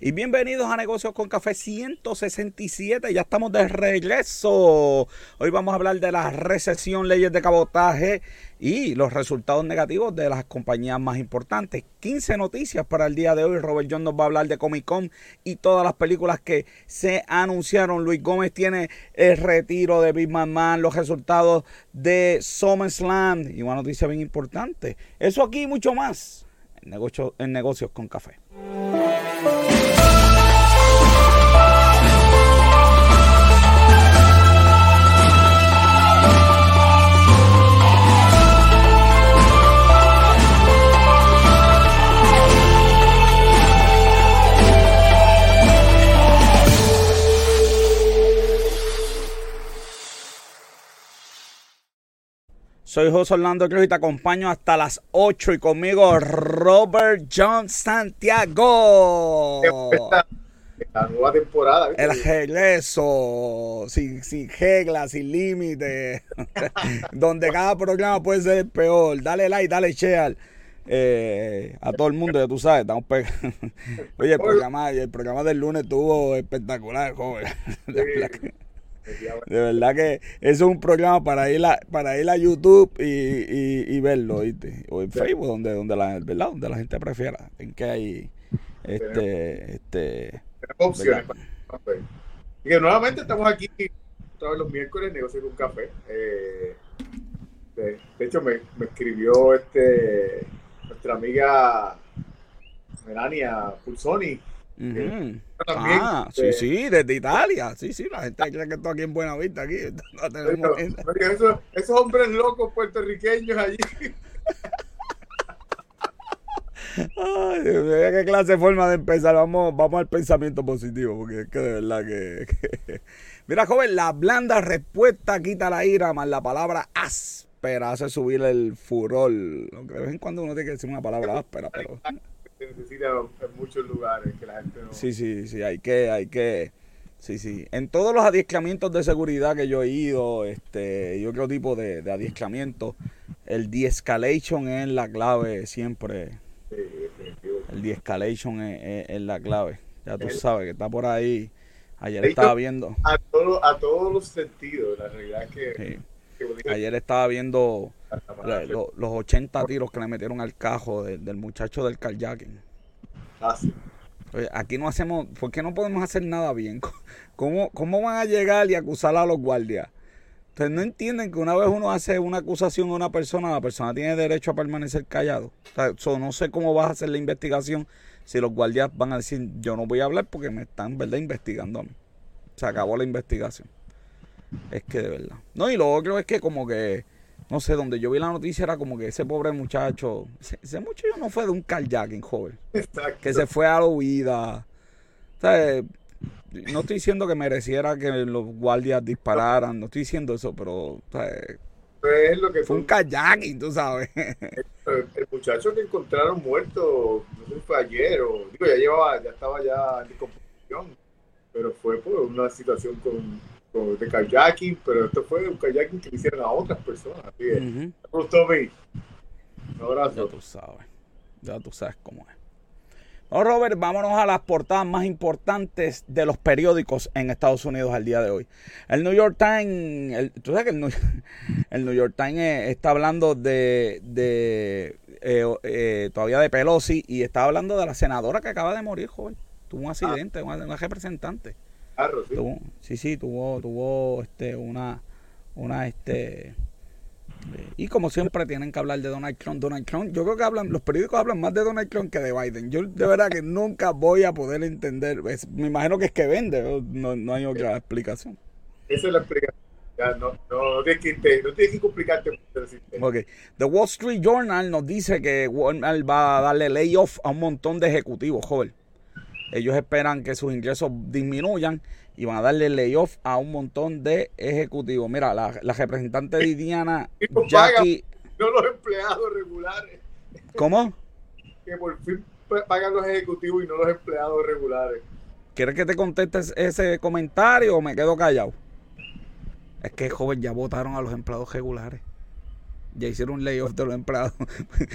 Y bienvenidos a Negocios con Café 167. Ya estamos de regreso. Hoy vamos a hablar de la recesión, leyes de cabotaje y los resultados negativos de las compañías más importantes. 15 noticias para el día de hoy. Robert John nos va a hablar de Comic Con y todas las películas que se anunciaron. Luis Gómez tiene el retiro de Big Man Man, los resultados de SummerSlam y una noticia bien importante. Eso aquí y mucho más en, en Negocios con Café. Soy José Orlando Cruz y te acompaño hasta las 8 y conmigo Robert John Santiago. La nueva temporada. El regreso, sin, sin reglas, sin límites, donde cada programa puede ser el peor. Dale like, dale share. Eh, a todo el mundo, ya tú sabes, estamos Oye, el programa, el programa del lunes estuvo espectacular, joven. De verdad que eso es un programa para ir a, para ir a YouTube y, verlo, ¿viste? O en Facebook, donde, donde la, ¿verdad? Donde la gente prefiera. En que hay este, este opciones Y que nuevamente estamos aquí todos los miércoles negocio con café. Eh, de, hecho me, me, escribió este nuestra amiga Melania Pulsoni ah, sí, sí, desde Italia. Sí, sí, la gente cree que estoy aquí en Buenavista. Aquí. esos hombres locos puertorriqueños allí. Ay, qué clase de forma de empezar. Vamos, vamos al pensamiento positivo, porque es que de verdad que, Mira, joven, la blanda respuesta quita la ira, más la palabra áspera hace subir el furor. Aunque de vez en cuando uno tiene que decir una palabra áspera, pero en muchos lugares que la gente no... Sí, sí, sí, hay que, hay que... Sí, sí. En todos los adiestramientos de seguridad que yo he ido, este, y otro tipo de, de adiestramiento, el de-escalation es la clave siempre. el de-escalation es, la clave. Ya tú sabes que está por ahí. Ayer estaba viendo. A, todo, a todos los sentidos, la realidad es que. Ayer estaba viendo los 80 tiros que le metieron al cajo del muchacho del kayaking. Aquí no hacemos, ¿por qué no podemos hacer nada bien? ¿Cómo, ¿Cómo van a llegar y acusar a los guardias? Ustedes no entienden que una vez uno hace una acusación a una persona, la persona tiene derecho a permanecer callado. no sé cómo vas a hacer la investigación si los guardias van a decir, yo no voy a hablar porque me están, ¿verdad?, investigando a mí. Se acabó la investigación. Es que de verdad. No, y lo otro es que como que no sé, donde yo vi la noticia era como que ese pobre muchacho, ese, muchacho no fue de un carjacking, joven. Exacto. Que se fue a la huida. O sea, no estoy diciendo que mereciera que los guardias dispararan, no estoy diciendo eso, pero o sea, pues lo que fue un kayaking, tú sabes. El, muchacho que encontraron muerto, no sé fue ayer o digo, ya llevaba, ya estaba ya en descomposición, pero fue por una situación con de kayaking, pero esto fue un kayaking que hicieron a otras personas. Así que, Un abrazo. Ya tú sabes. Ya tú sabes cómo es. No, Robert, vámonos a las portadas más importantes de los periódicos en Estados Unidos al día de hoy. El New York Times, tú sabes que el New, el New York Times eh, está hablando de, de eh, eh, todavía de Pelosi y está hablando de la senadora que acaba de morir, joven. Tuvo un accidente, una, una representante sí. sí, tuvo, tuvo este, una, una, este, y como siempre tienen que hablar de Donald Trump. Donald Trump, yo creo que hablan, los periódicos hablan más de Donald Trump que de Biden. Yo de verdad que nunca voy a poder entender. me imagino que es que vende, no, no hay otra explicación. Esa es la explicación. no, no, tienes que, no tienes que complicarte. Okay. The Wall Street Journal nos dice que Walmart va a darle layoff a un montón de ejecutivos, joven. Ellos esperan que sus ingresos disminuyan y van a darle layoff a un montón de ejecutivos. Mira, la, representante Diana Jackie... no los empleados regulares. ¿Cómo? Que por fin pagan los ejecutivos y no los empleados regulares. ¿Quieres que te contestes ese comentario o me quedo callado? Es que, joven, ya votaron a los empleados regulares. Ya hicieron un layoff de los empleados.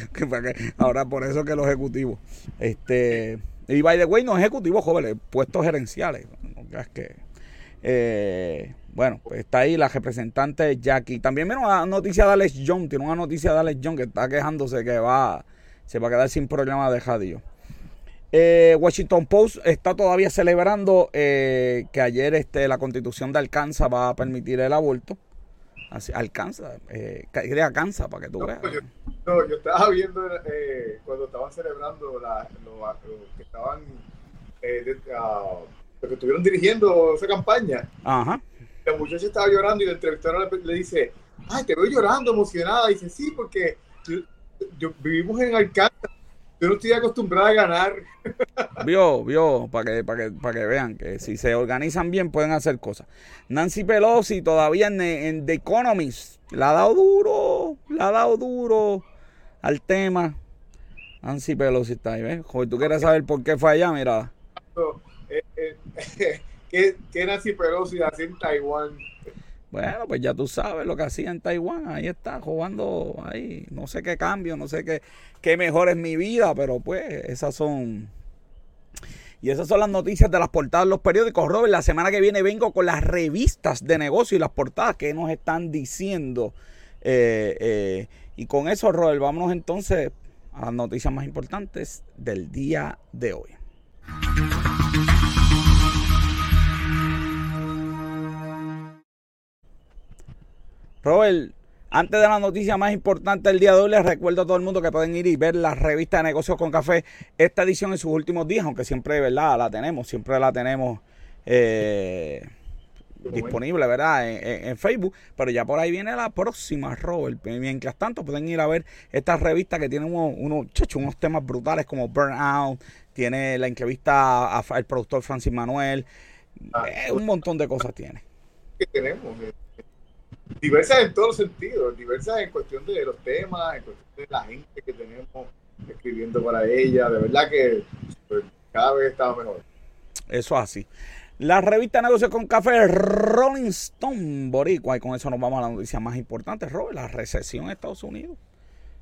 Ahora por eso que los ejecutivos. Este Y by the way, no ejecutivos jóvenes, puestos gerenciales. Es que. Eh, bueno, pues está ahí la representante Jackie. También vino una noticia de Alex John. Tiene una noticia de Alex John que está quejándose que va, se va a quedar sin problema de radio. Eh, Washington Post está todavía celebrando eh, que ayer este, la constitución de Arkansas va a permitir el aborto. Así, Alcanza, eh, Alcanza para que tú veas. Yo, no, yo estaba viendo eh, cuando estaban celebrando la, lo, que estaban, eh, uh, que estuvieron dirigiendo esa campaña. Ajá. La muchacha estaba llorando y la entrevistadora le, le dice, ay, te veo llorando, emocionada. Y dice, sí, porque yo, vivimos en Arkansas yo no estoy acostumbrado a ganar. Vio, vio, para que, para que, para que vean que si se organizan bien pueden hacer cosas. Nancy Pelosi todavía en, The Economist la ha dado duro, la ha dado duro al tema. Nancy Pelosi está ahí, ¿ves? Joder, tú quieres saber por qué fue allá, mira. Eh, eh, ¿Qué, Nancy Pelosi hace en Taiwán? Bueno, pues ya tú sabes lo que hacía en Taiwán. Ahí está, jugando ahí. No sé qué cambio, no sé qué, qué mejor es mi vida, pero pues esas son... Y esas son las noticias de las portadas de los periódicos. Robert, la semana que viene vengo con las revistas de negocio y las portadas que nos están diciendo. Eh, eh, y con eso, Robert, vámonos entonces a las noticias más importantes del día de hoy. Robert, antes de la noticia más importante del día de hoy, les recuerdo a todo el mundo que pueden ir y ver la revista de negocios con café, esta edición en sus últimos días, aunque siempre, ¿verdad? La tenemos, siempre la tenemos eh, disponible, ¿verdad? En, Facebook, pero ya por ahí viene la próxima, Robert. Mientras tanto, pueden ir a ver esta revista que tiene unos, unos, unos temas brutales como Burnout, tiene la entrevista al productor Francis Manuel, ah, eh, un montón de cosas tiene. ¿Qué tenemos? Diversas en todos los sentidos, diversas en cuestión de los temas, en cuestión de la gente que tenemos escribiendo para ella, de verdad que pues, cada vez estaba mejor. Eso así. La revista Negocios con Café, Rolling Stone Boricua, y con eso nos vamos a la noticia más importante, Robert, la recesión en Estados Unidos.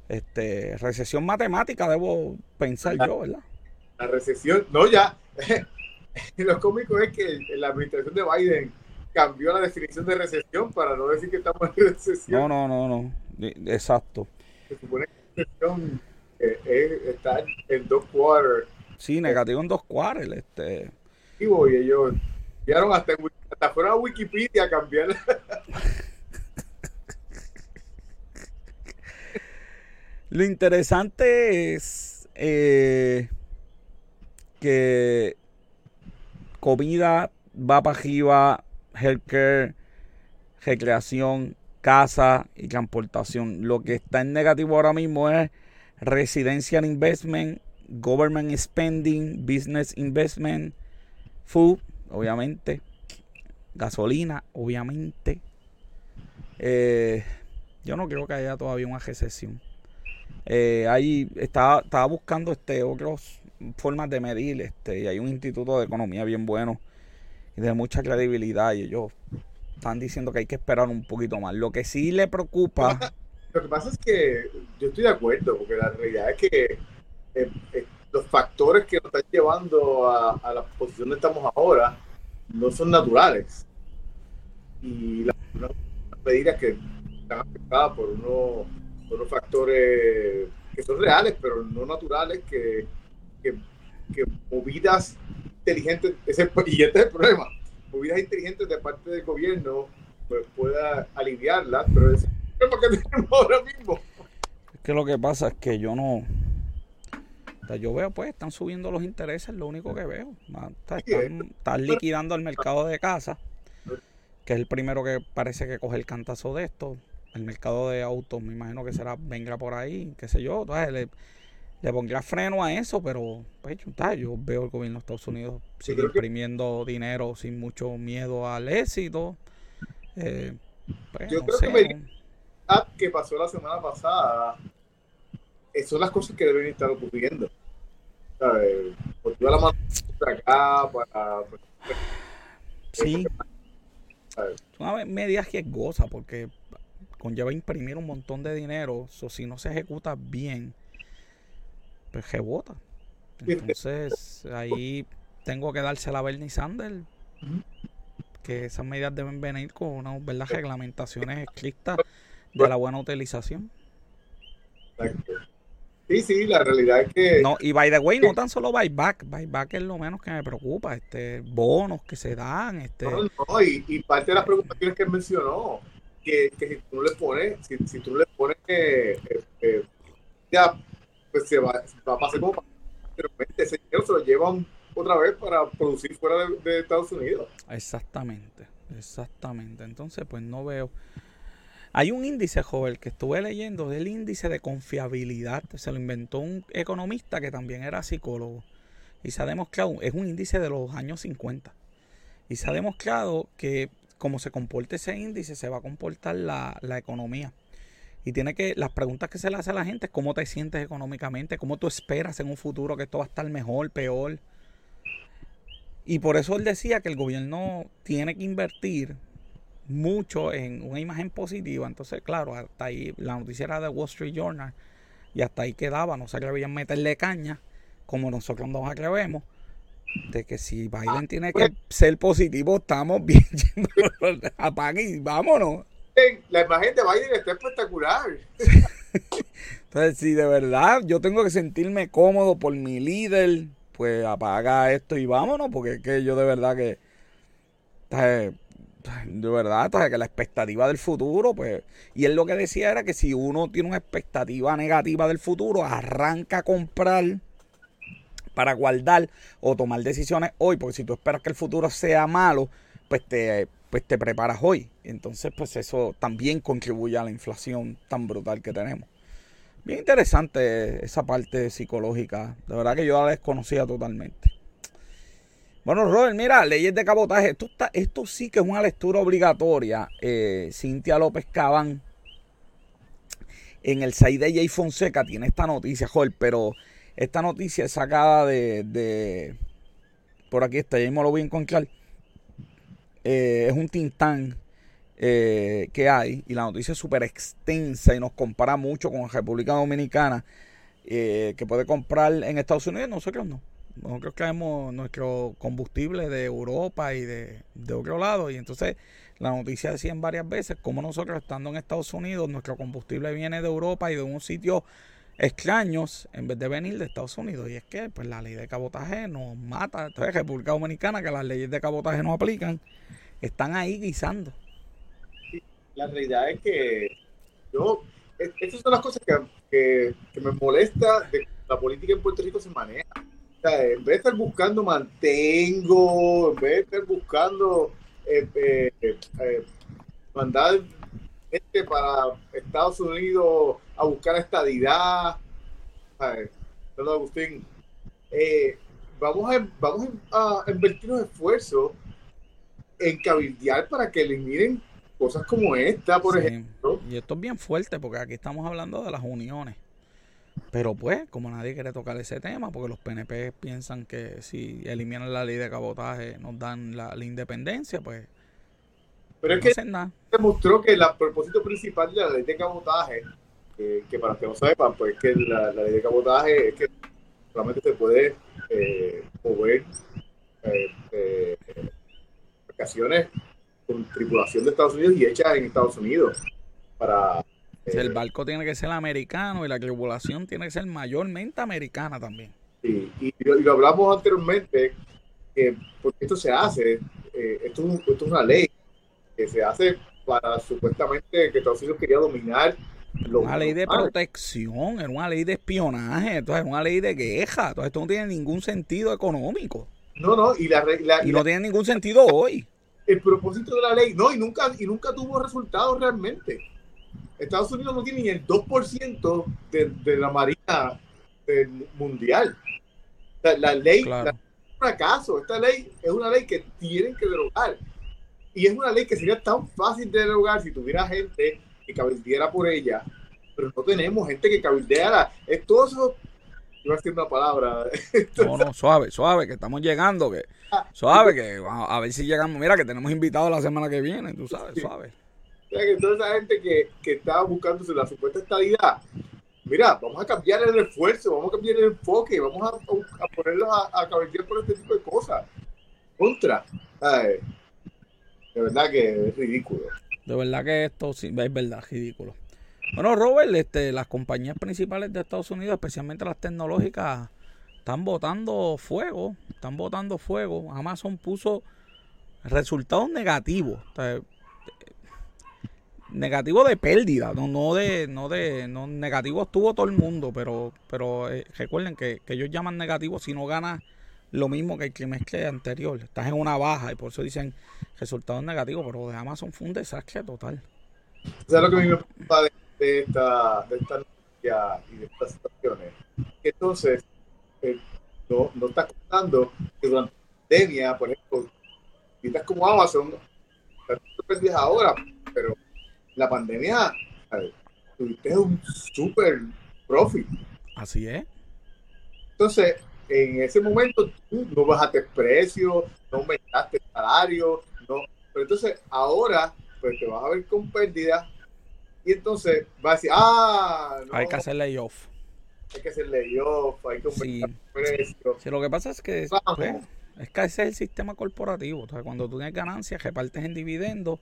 Este, recesión matemática, debo pensar yo, ¿verdad? La recesión, no, ya. Lo cómico es que la administración de Biden cambió la definición de recesión para no decir que estamos en recesión. No, no, no, no. Exacto. Se supone que la recesión eh, es estar en dos quarters. Sí, negativo en dos quarters. Este. Y ellos llegaron hasta, hasta fuera a Wikipedia a cambiar. Lo interesante es eh, que comida va para arriba, healthcare, recreación, casa y transportación. Lo que está en negativo ahora mismo es residential investment, government spending, business investment, food, obviamente, gasolina, obviamente. Eh, yo no creo que haya todavía una recesión. Eh, ahí estaba, estaba buscando este otras formas de medir este y hay un instituto de economía bien bueno de mucha credibilidad y ellos están diciendo que hay que esperar un poquito más. Lo que sí le preocupa... Lo que pasa es que yo estoy de acuerdo, porque la realidad es que eh, eh, los factores que nos están llevando a, la posición donde estamos ahora no son naturales. Y las, medidas que están afectadas por, unos, unos factores que son reales, pero no naturales, que, que, que movidas inteligentes, ese, y este es el problema, movidas inteligentes de parte del gobierno pues, pueda aliviarlas, pero es el problema que tenemos ahora mismo. Es que lo que pasa es que yo no... yo veo, pues, están subiendo los intereses, lo único que veo. Están, liquidando el mercado de casa, que es el primero que parece que coge el cantazo de esto. El mercado de autos, me imagino que será, venga por ahí, qué sé yo. Entonces, le pondría freno a eso, pero pues, yo veo el gobierno de Estados Unidos sigue imprimiendo dinero sin mucho miedo al éxito. Eh, pues, yo creo que que pasó la semana pasada eh, son las cosas que deben estar ocurriendo. Porque la mano acá para. Pues, sí. Es una medida goza porque conlleva imprimir un montón de dinero. o si no se ejecuta bien, pues rebota. Entonces, ahí tengo que dársela a Bernie Sanders. Que esas medidas deben venir con unas ¿verdad? reglamentaciones estrictas de la buena utilización. Sí, sí, la realidad es que. No, y by the way, no tan solo buyback. Buyback es lo menos que me preocupa. Este, bonos que se dan. Este... No, no, y, parte de las preocupaciones que él mencionó, que, que si tú no le pones, si, si tú le pones, eh, eh, ya, pues se va, va a pasar como pero ese dinero se lo llevan otra vez para producir fuera de, Estados Unidos. Exactamente, exactamente. Entonces, pues no veo. Hay un índice, joven, que estuve leyendo del índice de confiabilidad. Se lo inventó un economista que también era psicólogo. Y se ha demostrado, es un índice de los años 50. Y se ha demostrado que como se comporta ese índice, se va a comportar la, la economía. Y tiene que, las preguntas que se le hace a la gente es cómo te sientes económicamente, cómo tú esperas en un futuro que esto va a estar mejor, peor. Y por eso él decía que el gobierno tiene que invertir mucho en una imagen positiva. Entonces, claro, hasta ahí la noticia era de Wall Street Journal y hasta ahí quedaba. No se atrevían meterle caña, como nosotros nos atrevemos, de que si Biden tiene que ser positivo, estamos bien. Apague y vámonos la imagen de Biden está espectacular. Entonces, si de verdad yo tengo que sentirme cómodo por mi líder, pues apaga esto y vámonos, porque es que yo de verdad que. De verdad, que la expectativa del futuro, pues. Y él lo que decía era que si uno tiene una expectativa negativa del futuro, arranca a comprar para guardar o tomar decisiones hoy, porque si tú esperas que el futuro sea malo, pues te pues te preparas hoy. Entonces, pues eso también contribuye a la inflación tan brutal que tenemos. Bien interesante esa parte psicológica. De verdad que yo la desconocía totalmente. Bueno, Robert, mira, leyes de cabotaje. Esto, está, esto sí que es una lectura obligatoria. Eh, Cintia López Cabán en el site de Jay Fonseca tiene esta noticia, Joel, pero esta noticia es sacada de, de por aquí está, ya mismo lo voy a encontrar eh, es un tintán eh, que hay y la noticia es súper extensa y nos compara mucho con la República Dominicana eh, que puede comprar en Estados Unidos, nosotros no. Nosotros traemos nuestro combustible de Europa y de, de otro lado y entonces la noticia decía en varias veces como nosotros estando en Estados Unidos nuestro combustible viene de Europa y de un sitio extraños en vez de venir de Estados Unidos. Y es que pues la ley de cabotaje nos mata. Entonces, República Dominicana, que las leyes de cabotaje no aplican, están ahí guisando. La realidad es que yo, esas son las cosas que, me molesta de la política en Puerto Rico se maneja. O sea, en vez de estar buscando mantengo, en vez de estar buscando eh, eh, eh, mandar gente para Estados Unidos a buscar estadidad. Perdón, Agustín. Eh, vamos, a, vamos a invertir los esfuerzos en cabildear para que eliminen cosas como esta, por ejemplo. Y esto es bien fuerte porque aquí estamos hablando de las uniones. Pero pues, como nadie quiere tocar ese tema, porque los PNP piensan que si eliminan la ley de cabotaje nos dan la, independencia, pues... Pero es que se demostró que el propósito principal de la ley de cabotaje que para que no sepan, pues que la, ley de cabotaje es que solamente se puede eh, mover eh, eh, vacaciones con tripulación de Estados Unidos y hechas en Estados Unidos. Para, el barco tiene que ser americano y la tripulación tiene que ser mayormente americana también. Sí, y, lo hablamos anteriormente, que porque esto se hace, esto, esto es una ley que se hace para supuestamente que Estados Unidos quería dominar una ley de protección, era una ley de espionaje, entonces era una ley de queja. Entonces esto no tiene ningún sentido económico. No, no, y la, y, no tiene ningún sentido hoy. El propósito de la ley, no, y nunca, y nunca tuvo resultados realmente. Estados Unidos no tiene ni el 2% de, de la marina mundial. La, ley es un fracaso. Esta ley es una ley que tienen que derogar. Y es una ley que sería tan fácil de derogar si tuviera gente que cabildeara por ella, pero no tenemos gente que cabildeara. Es todo eso. Iba a decir una palabra. no, no, suave, suave, que estamos llegando, que suave, que a ver si llegamos. Mira, que tenemos invitados la semana que viene, tú sabes, suave. O sea, que toda esa gente que, que estaba buscándose la supuesta estabilidad, mira, vamos a cambiar el esfuerzo, vamos a cambiar el enfoque, vamos a, a ponerlos a, a por este tipo de cosas. Contra. de verdad que es ridículo. De verdad que esto sí, es verdad, ridículo. Bueno, Robert, este, las compañías principales de Estados Unidos, especialmente las tecnológicas, están botando fuego, están botando fuego. Amazon puso resultados negativos. negativo de pérdida, no, no de, no de, no, negativo estuvo todo el mundo, pero, pero eh, recuerden que, ellos llaman negativo si no ganas lo mismo que el trimestre anterior. Estás en una baja y por eso dicen resultados negativos, pero de Amazon fue un desastre total. ¿Sabes lo que a mí me preocupa de, esta, de esta noticia y de estas situaciones? Entonces, eh, no, no estás contando que durante la pandemia, por ejemplo, estás como Amazon, estás ahora, pero la pandemia tuviste un super profit. Así es. Entonces, en ese momento tú no bajaste precio, no aumentaste salario, no. Pero entonces ahora, pues te vas a ver con pérdida y entonces vas a decir, ah, no, hay que hacer layoff. Hay que hacer layoff, hay que aumentar precio. Sí, lo que pasa es que pues, es que ese es el sistema corporativo. O sea, cuando tú tienes ganancias, repartes en dividendos.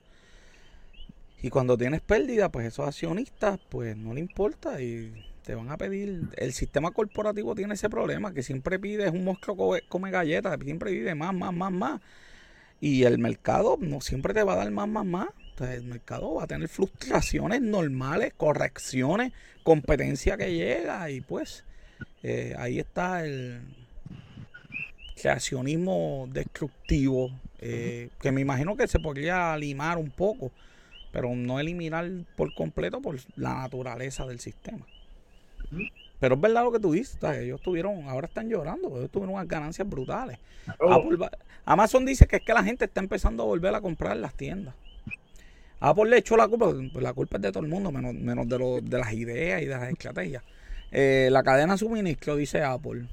Y cuando tienes pérdida, pues esos accionistas, pues no le importa y te van a pedir. El sistema corporativo tiene ese problema, que siempre pide, es un monstruo come galletas, siempre pide más, más, más, más. Y el mercado no siempre te va a dar más, más, más. Entonces el mercado va a tener fluctuaciones normales, correcciones, competencia que llega y pues eh, ahí está el creacionismo destructivo, eh, que me imagino que se podría limar un poco, pero no eliminar por completo por la naturaleza del sistema. Pero es verdad lo que tú dices, ellos tuvieron, ahora están llorando, ellos tuvieron unas ganancias brutales. Oh. Amazon dice que es que la gente está empezando a volver a comprar las tiendas. Apple le echó la culpa, pues la culpa es de todo el mundo, menos, menos de, lo, de las ideas y de las estrategias. Eh, la cadena de suministro, dice Apple.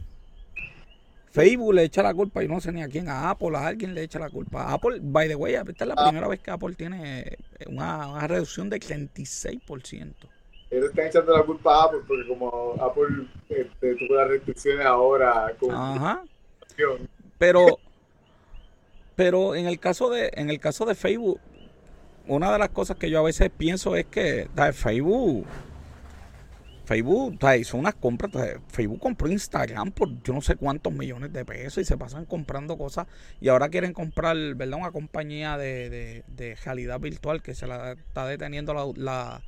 Facebook le echa la culpa, y no sé ni a quién, a Apple, a alguien le echa la culpa. Apple, by the way, esta es la ah. primera vez que Apple tiene una, una reducción de 36% ellos están echando la culpa a Apple porque como Apple este, tuvo las restricciones ahora con Ajá. pero pero en el caso de en el caso de Facebook una de las cosas que yo a veces pienso es que Facebook Facebook hizo unas compras Facebook compró Instagram por yo no sé cuántos millones de pesos y se pasan comprando cosas y ahora quieren comprar verdad una compañía de, de, realidad virtual que se la está deteniendo la la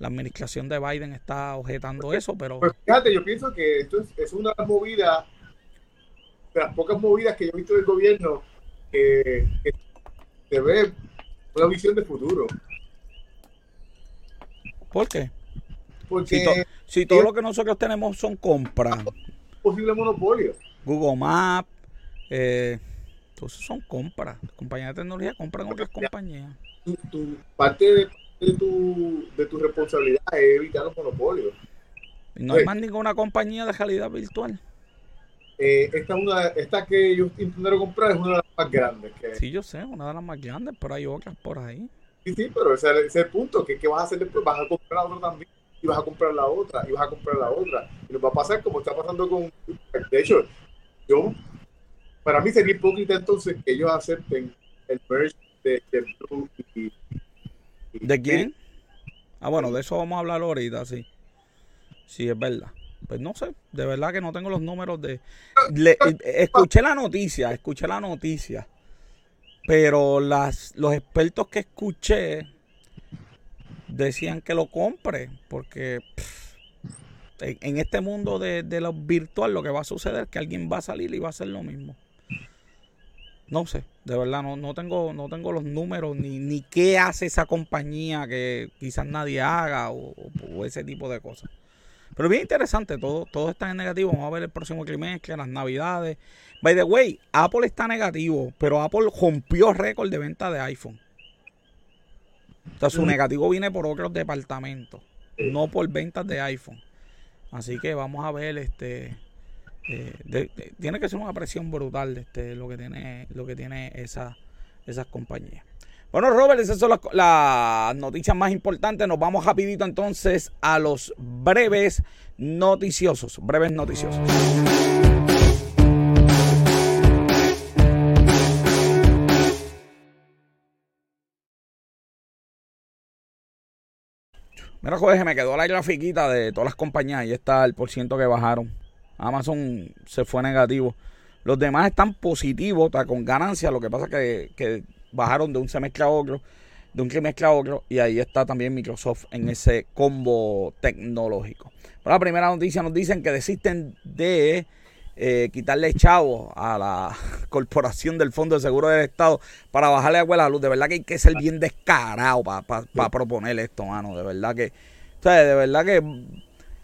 administración de Biden está objetando eso, pero... Pues fíjate, yo pienso que esto es, una movida, de las pocas movidas que yo he visto del gobierno que, se ve una visión de futuro. ¿Por qué? Porque si, todo lo que nosotros tenemos son compras. Posible monopolio. Google Maps, eh, entonces son compras. Compañías de tecnología compran otras compañías. tu parte de de tu, de tu responsabilidad es evitar los monopolios. ¿No hay más ninguna compañía de realidad virtual? Eh, esta, una, esta que ellos intentaron comprar es una de las más grandes. Que sí, yo sé, una de las más grandes, pero hay otras por ahí. Sí, sí, pero ese, es el punto, que ¿qué vas a hacer después? Vas a comprar la otra también, y vas a comprar la otra, y vas a comprar la otra. Y nos va a pasar como está pasando con... De hecho, yo, para mí sería hipócrita entonces que ellos acepten el merge de, de Blue y, ¿De quién? Ah, bueno, de eso vamos a hablar ahorita, sí. Sí, es verdad. Pues no sé, de verdad que no tengo los números de... Escuché la noticia, escuché la noticia. Pero las, los expertos que escuché decían que lo compre, porque en, este mundo de, de lo virtual lo que va a suceder es que alguien va a salir y va a hacer lo mismo. No sé, de verdad, no, no, tengo, no tengo los números ni, ni qué hace esa compañía que quizás nadie haga o, ese tipo de cosas. Pero bien interesante, todo, todo está en negativo. Vamos a ver el próximo trimestre, las navidades. By the way, Apple está negativo, pero Apple rompió récord de venta de iPhone. O sea, su negativo viene por otros departamentos, no por ventas de iPhone. Así que vamos a ver este eh, tiene que ser una presión brutal este, lo que tiene lo que tiene esa, esas compañías. Bueno, Robert, esas son las, noticias más importantes. Nos vamos rapidito entonces a los breves noticiosos. Breves noticiosos. Mira, joder, me quedó la grafiquita de todas las compañías. Ahí está el por ciento que bajaron. Amazon se fue negativo. Los demás están positivos, está con ganancia. Lo que pasa es que, bajaron de un semestre a otro, de un trimestre a otro. Y ahí está también Microsoft en ese combo tecnológico. Pero la primera noticia nos dicen que desisten de eh, quitarle chavo a la Corporación del Fondo de Seguro del Estado para bajarle agua a la luz. De verdad que hay que ser bien descarado para proponer esto, mano. De verdad que, o sea, de verdad que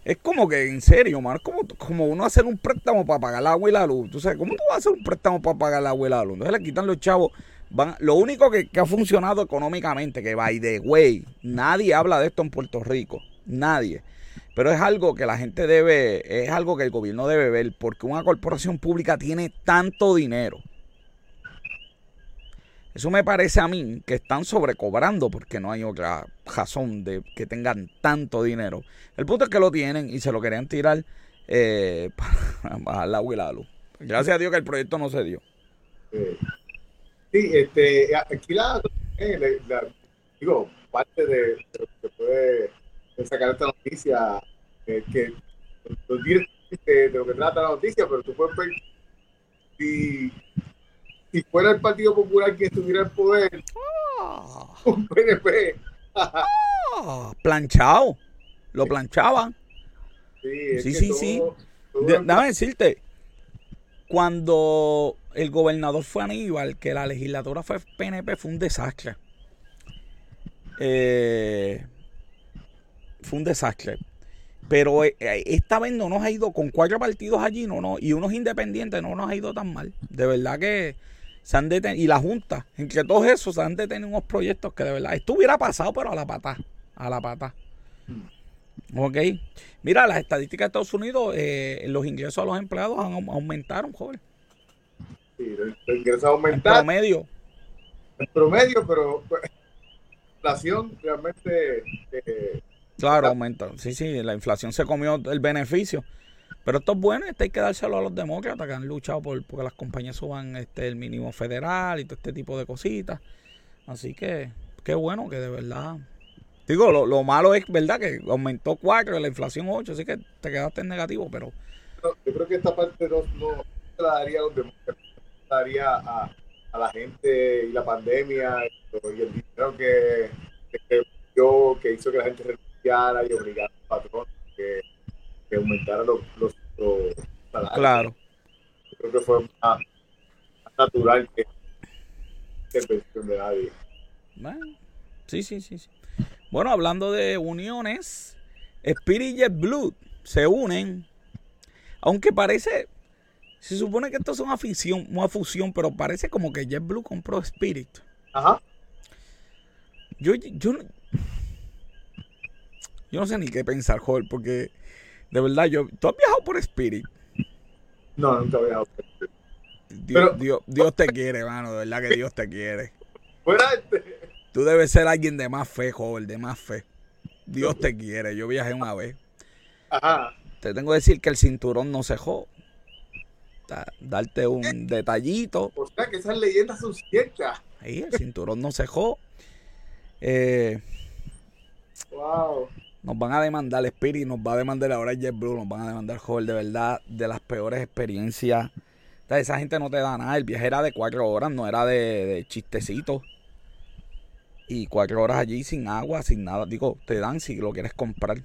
es como que, en serio, mano, como, como uno hacer un préstamo para pagar el agua y la luz. Tú sabes, ¿cómo tú vas a hacer un préstamo para pagar el agua y la luz? Entonces le quitan los chavos. Van, lo único que ha funcionado económicamente, que by the way, nadie habla de esto en Puerto Rico. Nadie pero es algo que la gente debe, es algo que el gobierno debe ver, porque una corporación pública tiene tanto dinero. Eso me parece a mí que están sobrecobrando porque no hay otra razón de que tengan tanto dinero. El punto es que lo tienen y se lo querían tirar eh, para bajar la agua y la luz. Gracias a Dios que el proyecto no se dio. Sí, este, aquí la, digo, parte de, de lo que puede sacar esta noticia, eh, que de, lo que trata la noticia, pero tú puedes ver si, si fuera el Partido Popular quien estuviera en poder, oh. un PNP. oh, planchado, lo planchaban. Sí, sí, sí. sí. Déjame decirte, cuando el gobernador fue Aníbal, que la legislatura fue PNP, fue un desastre. Eh, fue un desastre. Pero eh, eh, esta vez no nos ha ido con cuatro partidos allí no, no, y unos independientes no nos ha ido tan mal. De verdad que se han detenido, y la Junta, entre todos esos, se han detenido unos proyectos que de verdad, esto hubiera pasado, pero a la pata, a la pata. Ok. Mira, las estadísticas de Estados Unidos, eh, los ingresos a los empleados han, aumentaron, joven. Sí, los ingresos aumentaron. En promedio. En promedio, pero pues, la inflación realmente... Claro, aumenta. Sí, sí, la inflación se comió el beneficio. Pero esto es bueno, esto hay que dárselo a los demócratas que han luchado por porque las compañías suban este el mínimo federal y todo este tipo de cositas. Así que qué bueno que de verdad. Digo, lo, malo es, ¿verdad? Que aumentó 4, la inflación 8, así que te quedaste en negativo, pero... yo creo que esta parte no, no la daría a los demócratas, la daría a, a, la gente y la pandemia y el dinero que, que, que hizo que la gente y obligar al patrón que, que aumentara los, los, salarios. Claro. creo que fue más, natural que intervención de nadie. Bueno, sí, sí, sí, sí. Bueno, hablando de uniones, Spirit y JetBlue se unen. Aunque parece, se supone que esto es una fusión, una fusión, pero parece como que JetBlue compró Spirit. Ajá. Yo, yo, yo no sé ni qué pensar, joder, porque de verdad, yo. ¿Tú has viajado por Spirit? No, nunca he viajado por Spirit. Dios, Dios, te quiere, mano, de verdad que Dios te quiere. Fuerte. Tú debes ser alguien de más fe, joven, de más fe. Dios te quiere. Yo viajé una vez. Ajá. Te tengo que decir que el cinturón no jode. Darte un detallito. O sea, que esas leyendas son ciertas. Ahí, el cinturón no jode. Eh, wow. Nos van a demandar Spirit, nos va a demandar ahora JetBlue, nos van a demandar Joel, de verdad, de las peores experiencias. esa gente no te da nada. El viaje era de cuatro horas, no era de, de chistecitos. Y cuatro horas allí sin agua, sin nada. Digo, te dan si lo quieres comprar.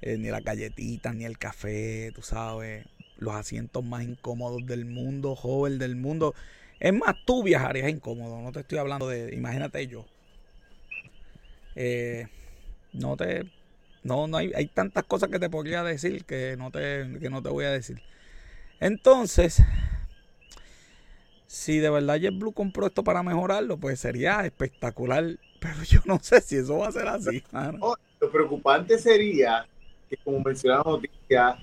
Eh, ni las galletitas, ni el café, tú sabes. Los asientos más incómodos del mundo, joven del mundo. Es más, tú viajarías incómodo. No te estoy hablando de. Imagínate yo. Eh, no te no, no hay, hay tantas cosas que te podría decir que no te, no te voy a decir. Entonces, si de verdad JetBlue compró esto para mejorarlo, pues sería espectacular. Pero yo no sé si eso va a ser así. lo preocupante sería que, como mencionaba noticia,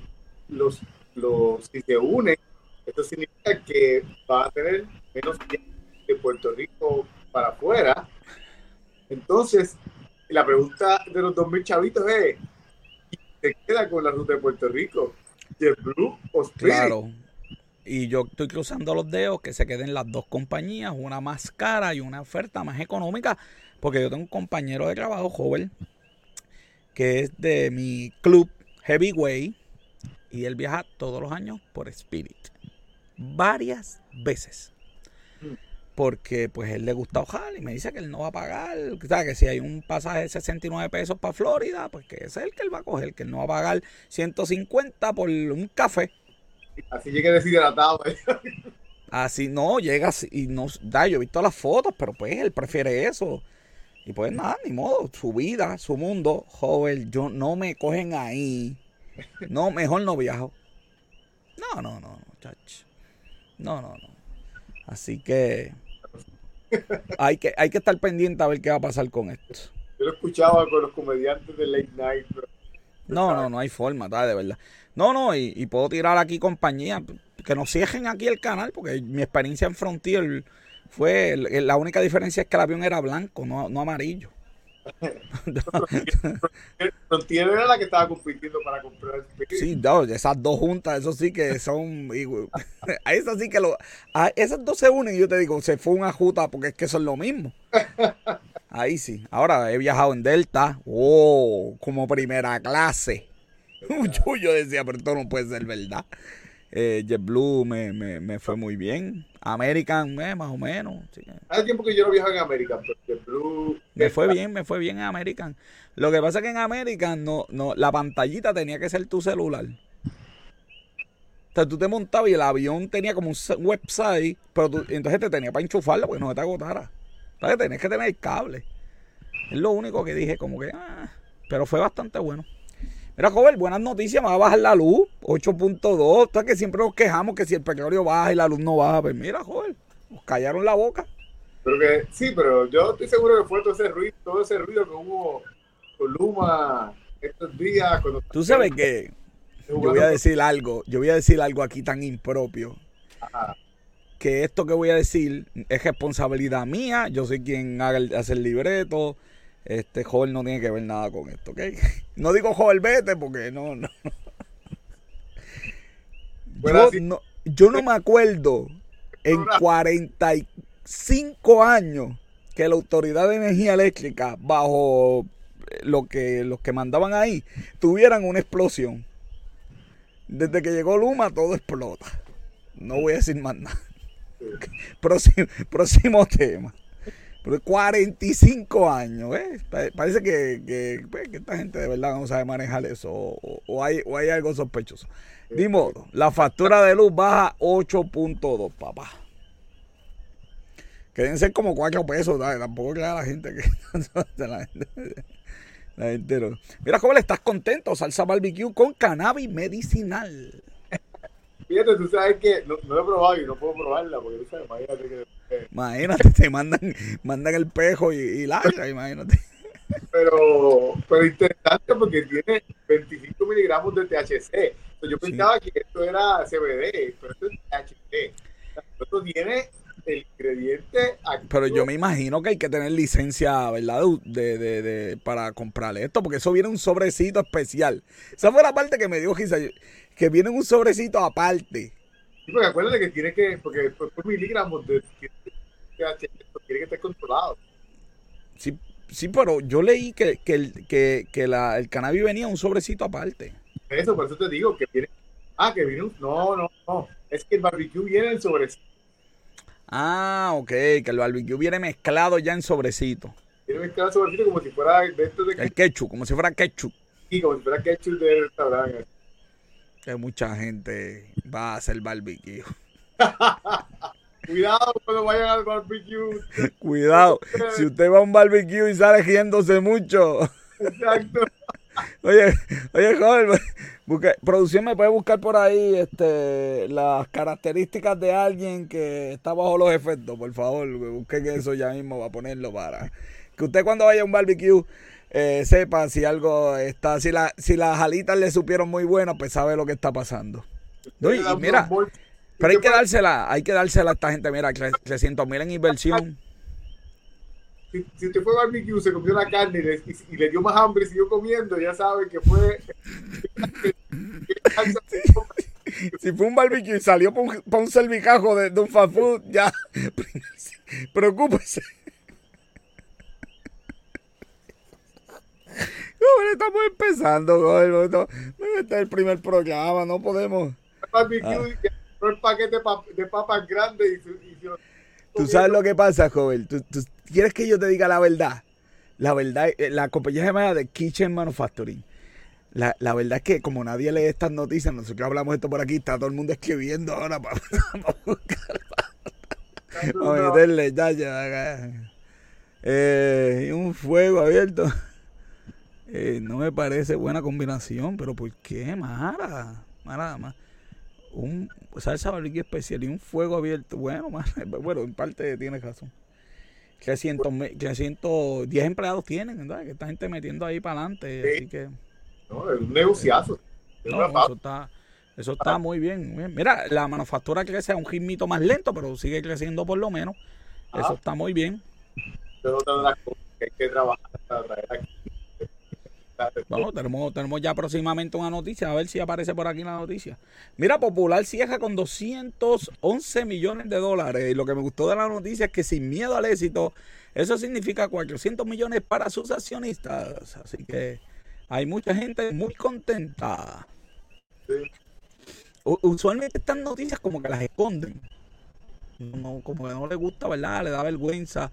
los, los, si se unen, esto significa que va a tener menos de Puerto Rico para afuera. Entonces, la pregunta de los 2.000 chavitos es, ¿te queda con la ruta de Puerto Rico? ¿JetBlue o Spirit? Claro. Y yo estoy cruzando los dedos que se queden las dos compañías, una más cara y una oferta más económica, porque yo tengo un compañero de trabajo joven que es de mi club Heavyweight y él viaja todos los años por Spirit. Varias veces. Porque pues él le gusta ojar y me dice que él no va a pagar. O sea, que si hay un pasaje de 69 pesos para Florida, pues que ese es el que él va a coger, que él no va a pagar 150 por un café. Así llegue deshidratado. ¿eh? Así no, llega así, y no da, yo he visto las fotos, pero pues él prefiere eso. Y pues nada, ni modo, su vida, su mundo, joven, yo no me cogen ahí. No, mejor no viajo. No, no, no, muchachos. No, no, no. Así que hay que hay que estar pendiente a ver qué va a pasar con esto. Yo lo escuchaba con los comediantes de Late Night. Pero... No, no, no hay forma, está de verdad. No, no, y, y, puedo tirar aquí compañía. Que nos cierren aquí el canal, porque mi experiencia en Frontier fue. La única diferencia es que el avión era blanco, no, no amarillo. Frontier era la que estaba compitiendo para comprar el Sí, no, esas dos juntas, eso sí que son. a esas sí que lo. A esas dos se unen y yo te digo, se fue una juta porque es que son lo mismo. Ahí sí. Ahora he viajado en Delta. Oh, como primera clase. Yo, yo decía, pero esto no puede ser verdad. Eh, JetBlue me, me, me, fue muy bien. American, eh, más o menos. Sí. Hace tiempo que yo no viajo en American, pero JetBlue... Me fue bien, me fue bien en American. Lo que pasa es que en American no, no, la pantallita tenía que ser tu celular. O sea, tú te montabas y el avión tenía como un website, pero tú, entonces te tenía para enchufarlo porque no te agotara. Entonces tenías que tener el cable. Es lo único que dije, como que... Ah, pero fue bastante bueno. Mira, joven, buenas noticias, me va a bajar la luz, 8.2, está que siempre nos quejamos que si el petróleo baja y la luz no baja, pues mira, joven, nos callaron la boca. Pero que, sí, pero yo estoy seguro que fue todo ese ruido, todo ese ruido que hubo con Luma estos días. Cuando Tú sabes que yo voy a decir algo, yo voy a decir algo aquí tan impropio. Ajá. Que esto que voy a decir es responsabilidad mía, yo soy quien haga el, hace el libreto, este joven no tiene que ver nada con esto, ¿ok? No digo joven vete porque no, no. Yo, no yo no me acuerdo en 45 años que la Autoridad de Energía Eléctrica, bajo lo que los que mandaban ahí, tuvieran una explosión. Desde que llegó Luma, todo explota. No voy a decir más nada. Próximo, próximo tema. Pero 45 años, ¿eh? Parece que, que, pues, que, esta gente de verdad no sabe manejar eso o, o, hay, o hay algo sospechoso. De modo, la factura de luz baja 8.2, papá. Ser como 4 pesos, ¿sabes? tampoco crea la gente que... la gente, la gente no. Mira, joven, ¿estás contento? Salsa barbecue con cannabis medicinal. Fíjate, tú sabes que no, no, lo he probado y no puedo probarla porque tú sabes, imagínate que. Imagínate, te mandan, mandan el pejo y, y imagínate. Pero, pero interesante porque tiene 25 miligramos de THC. Yo pensaba sí. que esto era CBD, pero esto es THC. Esto tiene el ingrediente activo. Pero yo me imagino que hay que tener licencia, ¿verdad? De, de, de, para comprarle esto, porque eso viene un sobrecito especial. Esa fue la parte que me dio Gisa, que viene un sobrecito aparte. Sí, porque acuérdate que tiene que, porque por, por miligramos de THC, tiene que estar controlado. Sí, sí, pero yo leí que, que, el, que, que la, el cannabis venía un sobrecito aparte. Eso, por eso te digo que viene. Ah, que viene un. No, no, no. Es que el barbecue viene en sobrecito. Ah, ok, que el barbecue viene mezclado ya en sobrecito. Viene mezclado en sobrecito como si fuera de de El ketchup, como si fuera ketchup. Sí, como si fuera ketchup de restaurante. Que mucha gente va a hacer barbecue. Cuidado cuando vayan al barbecue. Cuidado, si usted va a un barbecue y sale riéndose mucho. Exacto. Oye, oye, joven, busque, producción me puede buscar por ahí este, las características de alguien que está bajo los efectos, por favor, busquen eso ya mismo para ponerlo para que usted cuando vaya a un barbecue eh, sepa si algo está, si, la, si las alitas le supieron muy buenas, pues sabe lo que está pasando. Y, y mira, pero hay que dársela, hay que dársela a esta gente, mira, 300 mil en inversión. si, usted fue a barbecue, se comió la carne y le, dio más hambre y siguió comiendo, ya sabe que fue. si fue un barbecue y salió para un, un cervicajo de, un fast food, ya. Preocúpese. Estamos empezando, joder. No, este es el primer programa, no podemos. Barbecue, ah. el paquete de papas grandes y, Tú sabes lo que pasa, joven. ¿Tú, quieres que yo te diga la verdad? La verdad, eh, la compañía se llama de Kitchen Manufacturing. La, la, verdad es que como nadie lee estas noticias, nosotros hablamos esto por aquí, está todo el mundo escribiendo ahora para, buscar. Para meterle ya, ya. Eh, un fuego abierto. Eh, no me parece buena combinación, pero ¿por qué, Mara? Mara, Mara un salsa barbecue especial y un fuego abierto. Bueno, bueno, en parte tienes razón. 300, 310 empleados tienen, ¿verdad? Que esta gente metiendo ahí para adelante. Así que. No, es un negociazo. eso está, eso está muy bien, Mira, la manufactura crece a un ritmito más lento, pero sigue creciendo por lo menos. Eso está muy bien. Eso es las cosas que hay que trabajar para traer aquí Vamos, tenemos, tenemos ya próximamente una noticia, a ver si aparece por aquí la noticia. Mira, Popular cierra con 211 millones de dólares. Y lo que me gustó de la noticia es que sin miedo al éxito, eso significa 400 millones para sus accionistas. Así que hay mucha gente muy contenta. Usualmente estas noticias como que las esconden. como que no les gusta, ¿verdad? Le da vergüenza.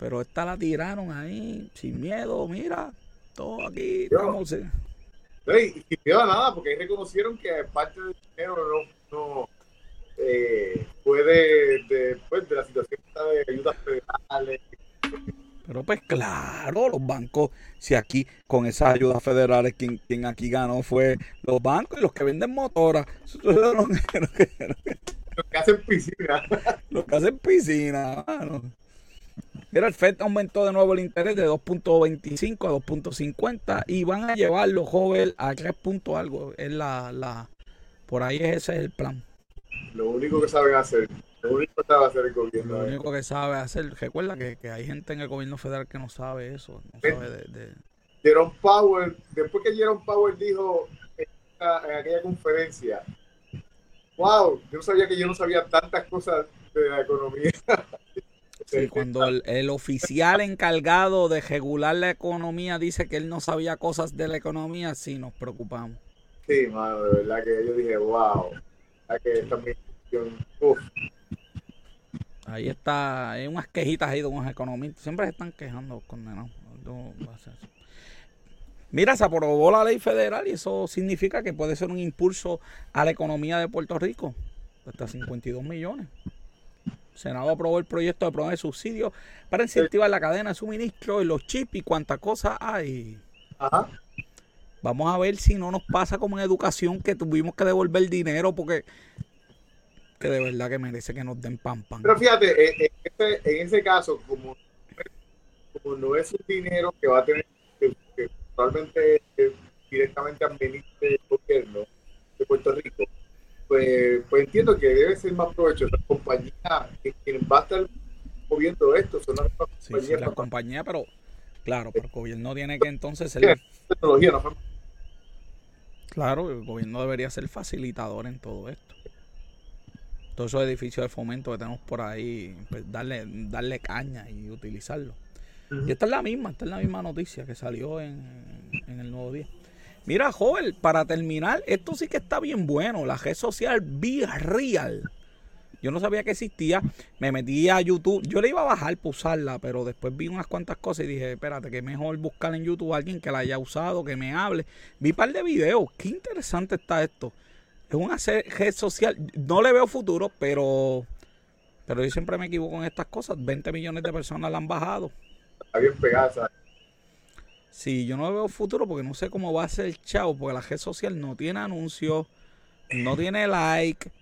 Pero esta la tiraron ahí sin miedo, mira todo aquí, ¿cómo se? y no nada, porque reconocieron que parte del dinero no, no eh, fue de, pues, de la situación de ayudas federales. Pero pues claro, los bancos, si aquí con esas ayudas federales quien, quien aquí ganó fue los bancos y los que venden motoras. Los que hacen piscina. Los que hacen piscina, mano. Mira, el FED aumentó de nuevo el interés de 2.25 a 2.50 y van a llevarlo, joven, a 3 puntos algo. Es la, la, por ahí ese es el plan. Lo único que saben hacer, lo único que sabe hacer el gobierno. Lo único que sabe hacer, recuerda que, que, hay gente en el gobierno federal que no sabe eso, no sabe de, de... Jerome Powell, después que Jerome Powell dijo en, en aquella conferencia, wow, yo no sabía que yo no sabía tantas cosas de la economía. Sí, cuando el, oficial encargado de regular la economía dice que él no sabía cosas de la economía, sí nos preocupamos. Sí, mano, de verdad que yo dije, wow, que esta uf. Ahí está, hay unas quejitas ahí de unos economistas, siempre se están quejando, condenados. Mira, se aprobó la ley federal y eso significa que puede ser un impulso a la economía de Puerto Rico, hasta 52 millones. Senado aprobó el proyecto de programa de subsidios para incentivar la cadena de suministro y los chips y cuánta cosa hay. Ajá. Vamos a ver si no nos pasa como en educación que tuvimos que devolver dinero porque que de verdad que merece que nos den pan pan. Pero fíjate, eh, eh, este, en ese caso, como, como no es un dinero que va a tener que, que eh, directamente administre el gobierno de Puerto Rico, pues, pues, entiendo que debe ser más provechoso. La compañía que quien va a estar moviendo esto son las compañías. Sí, la compañía, pero claro, pero el gobierno tiene que entonces ser. Tecnología, ¿no? Claro, el gobierno debería ser facilitador en todo esto. Todos esos edificios de fomento que tenemos por ahí, pues darle, darle caña y utilizarlo. Y esta es la misma, esta es la misma noticia que salió en, en el nuevo día. Mira, joven, para terminar, esto sí que está bien bueno. La red social Be Real. Yo no sabía que existía. Me metí a YouTube. Yo le iba a bajar para usarla, pero después vi unas cuantas cosas y dije, espérate, que mejor buscar en YouTube a alguien que la haya usado, que me hable. Vi un par de videos. Qué interesante está esto. Es una red social. No le veo futuro, pero, pero yo siempre me equivoco en estas cosas. 20 millones de personas la han bajado. Está bien pegada Sí, yo no veo futuro porque no sé cómo va a ser el chavo, porque la red social no tiene anuncios, no tiene like,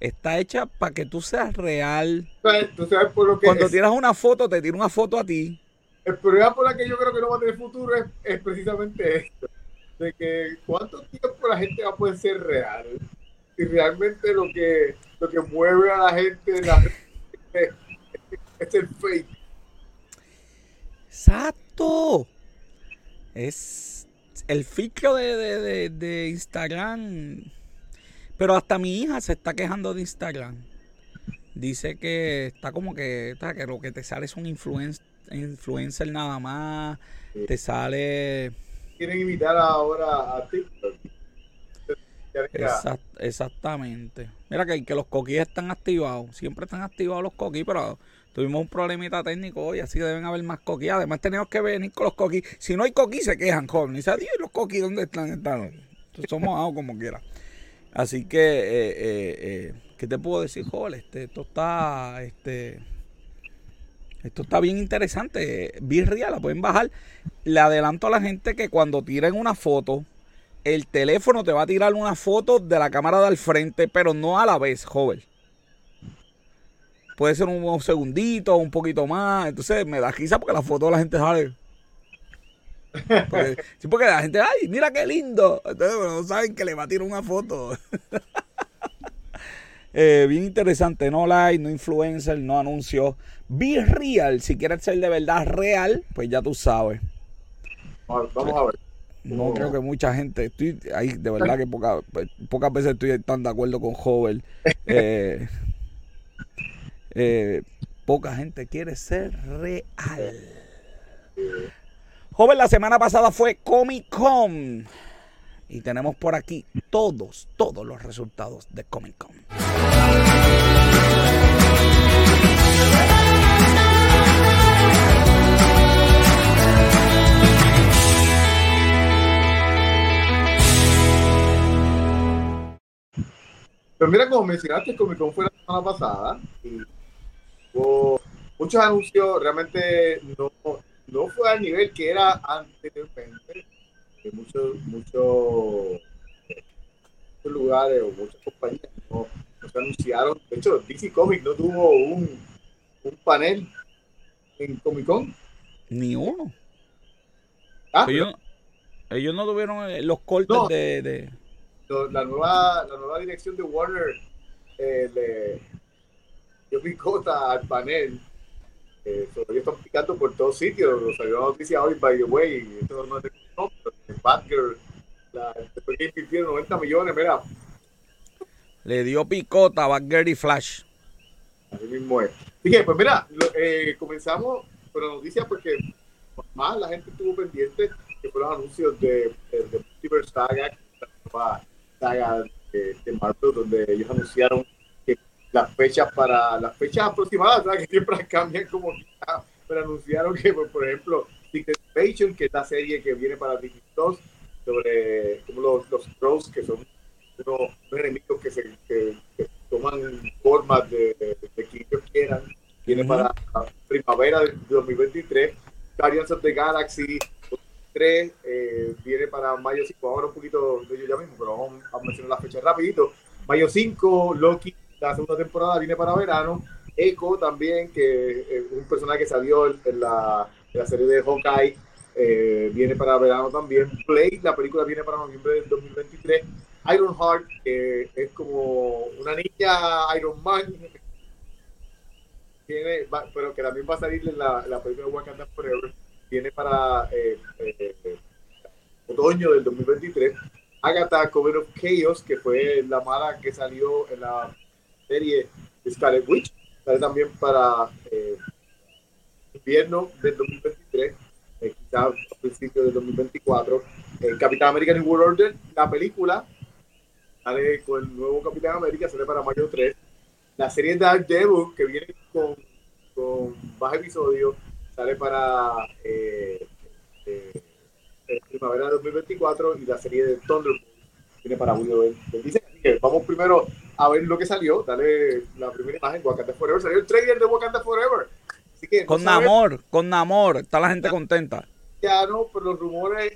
está hecha para que tú seas real. ¿Tú sabes por lo que Cuando tiras una foto, te tira una foto a ti. El problema por la que yo creo que no va a tener futuro es, precisamente esto, de que cuánto tiempo la gente va a poder ser real. Y realmente lo que, lo que mueve a la gente es el fake Exacto. Es el filtro de, de, de, de Instagram. Pero hasta mi hija se está quejando de Instagram. Dice que está como que, está, que lo que te sale es un influencer, influencer nada más. Te sale. Quieren invitar ahora a TikTok. Exact, exactamente. Mira que, que los coquis están activados. Siempre están activados los coquis, pero tuvimos un problemita técnico hoy, así deben haber más coquis. Además, tenemos que venir con los coquis. Si no hay coquis, se quejan, joven. Y dice, Dios, los coquis, ¿dónde están? están? Somos algo como quiera. Así que, eh, eh, eh, ¿qué te puedo decir, joven? Este, esto está, este, esto está bien interesante. Virria, la pueden bajar. Le adelanto a la gente que cuando tiren una foto, el teléfono te va a tirar una foto de la cámara de al frente, pero no a la vez, joven. Puede ser un segundito, un poquito más. Entonces me da quizá porque la foto la gente sale. Porque, sí, porque la gente, ay, mira qué lindo. Entonces, no saben que le va a tirar una foto. eh, bien interesante, no like, no influencer, no anuncio. Be real, si quieres ser de verdad real, pues ya tú sabes. Vamos a ver. No creo que mucha gente, estoy ahí, de verdad que poca, pocas veces estoy tan de acuerdo con Hover. Eh, eh, poca gente quiere ser real. Joven, la semana pasada fue Comic Con. Y tenemos por aquí todos, todos los resultados de Comic Con. Pero mira, como mencionaste, Comic Con fue la semana pasada y hubo muchos anuncios, realmente no, no fue al nivel que era anteriormente. Muchos, muchos, muchos lugares o muchas compañías no, no, se anunciaron. De hecho, DC Comics no tuvo un, un panel en Comic Con. Ni uno. Ah, ellos, ellos no tuvieron eh, los cortes No. de, de- la nueva, la nueva dirección de Warner eh, le dio picota al panel. Eh, so, ellos están picando por todos sitios. Salió la noticia hoy, by the way. Esto no es de no, pero de Batgirl. La, después que invirtieron 90 millones, mira, le dio picota a Batgirl y Flash. así mismo es. Así que, pues mira, lo- eh, comenzamos con la noticia porque más la gente estuvo pendiente que fueron los anuncios de, de, de Multiverse Saga, la nueva saga de, de Marvel, donde ellos anunciaron las fechas para las fechas aproximadas, que siempre cambian como quizá, pero anunciaron que, pues, por ejemplo, Invasion, que es la serie que viene para Disney sobre como los, los Trolls, que son unos, unos enemigos que se que, que toman formas de, de, de quien ellos quieran, viene Ujú. para primavera del 2023, Guardians of the Galaxy 3 eh, viene para mayo 5, ahora un poquito de ello ya mismo, pero vamos a mencionar la fecha rapidito. Mayo 5, Loki, la segunda temporada viene para verano. Echo también, que es un personaje que salió en, la, en la serie de Hawkeye, eh, viene para verano también. Blade, la película viene para noviembre del 2023. Ironheart, que es como una niña Iron Man, viene, va- pero que también va a salir en la, la película Wakanda Forever, viene para eh, eh, otoño del 2023. Agatha Coven of Chaos, que fue la mala que salió en la serie Scarlet Witch, sale también para eh, invierno del 2023, eh, quizás a principios del 2024. El Capitán América New World Order, la película, sale con el nuevo Capitán América, sale para mayo 3. La serie Dark Devil, que viene con, con más episodios, sale para eh, eh, primavera de 2024 y la serie de Thunderbolt viene para julio del 26. Así que vamos primero a ver lo que salió. Dale la primera imagen, Wakanda Forever. Salió el trailer de Wakanda Forever. Así que no Con Namor, con Namor. Está la gente contenta. ya no, pero los rumores,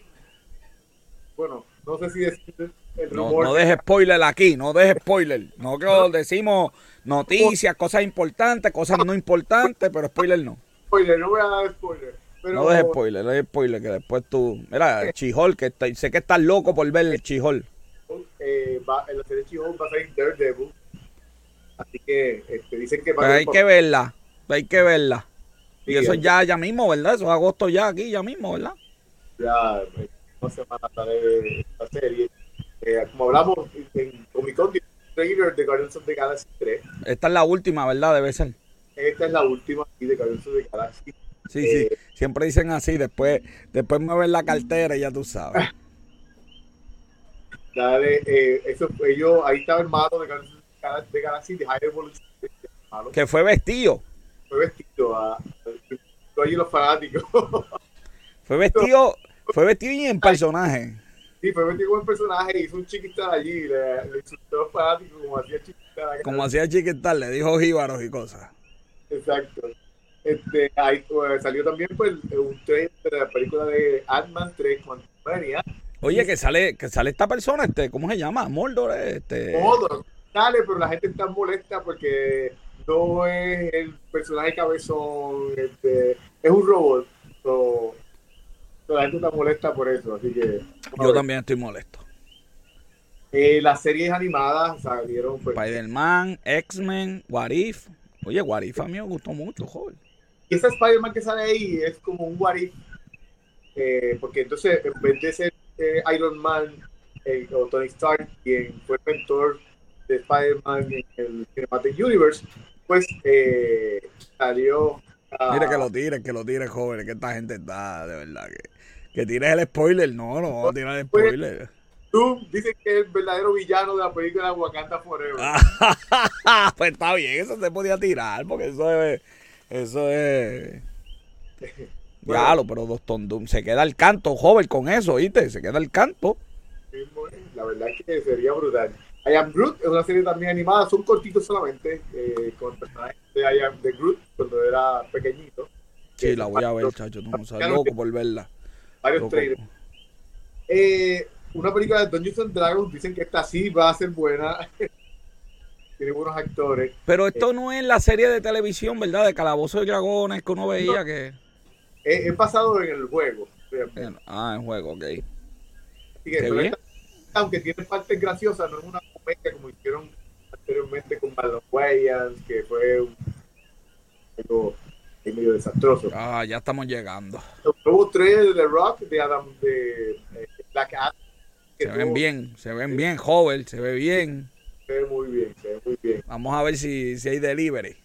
bueno, no sé si decir el No, rumor. no deje spoiler aquí, no deje spoiler. Nosotros decimos noticias, cosas importantes, cosas no importantes, pero spoiler no. spoiler, no voy a dar spoiler. Pero No dejes spoiler, no dejes spoiler, que después tú. Mira, Chihol, que está- sé que estás loco por ver el Chihol. Eh, va, en la serie She-Hulk va a salir Daredevil. Así que este, dicen que va Pero a hay que verla, hay que verla. Y eso es ya, ya mismo, ¿verdad? Eso es agosto ya aquí, ya mismo, ¿verdad? Ya, en una semana sale esta serie. Eh, como hablamos en Comic Con, trailer de Guardians of the Galaxy 3. Esta es la última, ¿verdad? Debe ser. Esta es la última aquí de Guardians of the Galaxy. Sí, sí, siempre dicen así, después, después me ven la cartera y ya tú sabes. Dale, eh, eso, ellos, ahí estaba el malo de Guardians de Galaxy, de High Evolution. Que fue vestido. Fue vestido a, a, allí los fanáticos. fue vestido, fue vestido y en personaje. Sí, fue vestido como personaje, hizo un chiquistar allí, le, le insultó a los fanáticos como hacía chiquistar. Como hacía chiquistar, le dijo jíbaros y cosas. Exacto. Este, ahí pues, salió también pues, un trailer de la película de Ant-Man 3 Quantumania. Oye, que sale, que sale esta persona, este, ¿cómo se llama? Moldor, este. Moldor, sale, pero la gente está molesta porque no es el personaje cabezón, este, es un robot. So, so la gente está molesta por eso, así que. Yo también estoy molesto. Eh, las series animadas salieron. Pues, Spider-Man, X-Men, What If. Oye, What If a mí me gustó mucho, joven. Y ese Spider-Man que sale ahí es como un What If. Eh, porque entonces, en vez de ser eh, Iron Man eh, o Tony Stark, quien fue el mentor de Spider-Man en el Cinematic Universe, pues eh, salió. Uh, Mira que lo tires, que lo tires, joven, que esta gente está, de verdad, que, que tires el spoiler. No, no vamos a tirar el spoiler. Tú dices que es el verdadero villano de la película Wakanda Forever. pues está bien, eso se podía tirar, porque eso es. Eso es. Bueno, Claro, pero Doctor Doom se queda el canto, joven, con eso, ¿viste? Se queda el canto. La verdad es que sería brutal. I Am Groot es una serie también animada, son cortitos solamente, eh, con personajes de I Am the Groot cuando era pequeñito. Sí, la voy a ver, chacho, no, o loco por verla. Varios trailers. Eh, una película de Dungeons and Dragons, dicen que esta sí va a ser buena. Tiene buenos actores. Pero esto eh, no es la serie de televisión, ¿verdad? De Calabozo de Dragones que uno veía no, que... Es, es, basado en el juego. Realmente. Ah, en juego, ok. Así que, pero esta, aunque tiene partes graciosas, no es una comedia como hicieron anteriormente con Marlon Wayans, que fue un, algo medio desastroso. Ah, ya estamos llegando. Hubo tres de The Rock, de Adam, de eh, Black Adam. Se ven tuvo, bien, se ven bien, joven, se ve bien. Se ve muy bien, se ve muy bien. Vamos a ver si, si hay delivery.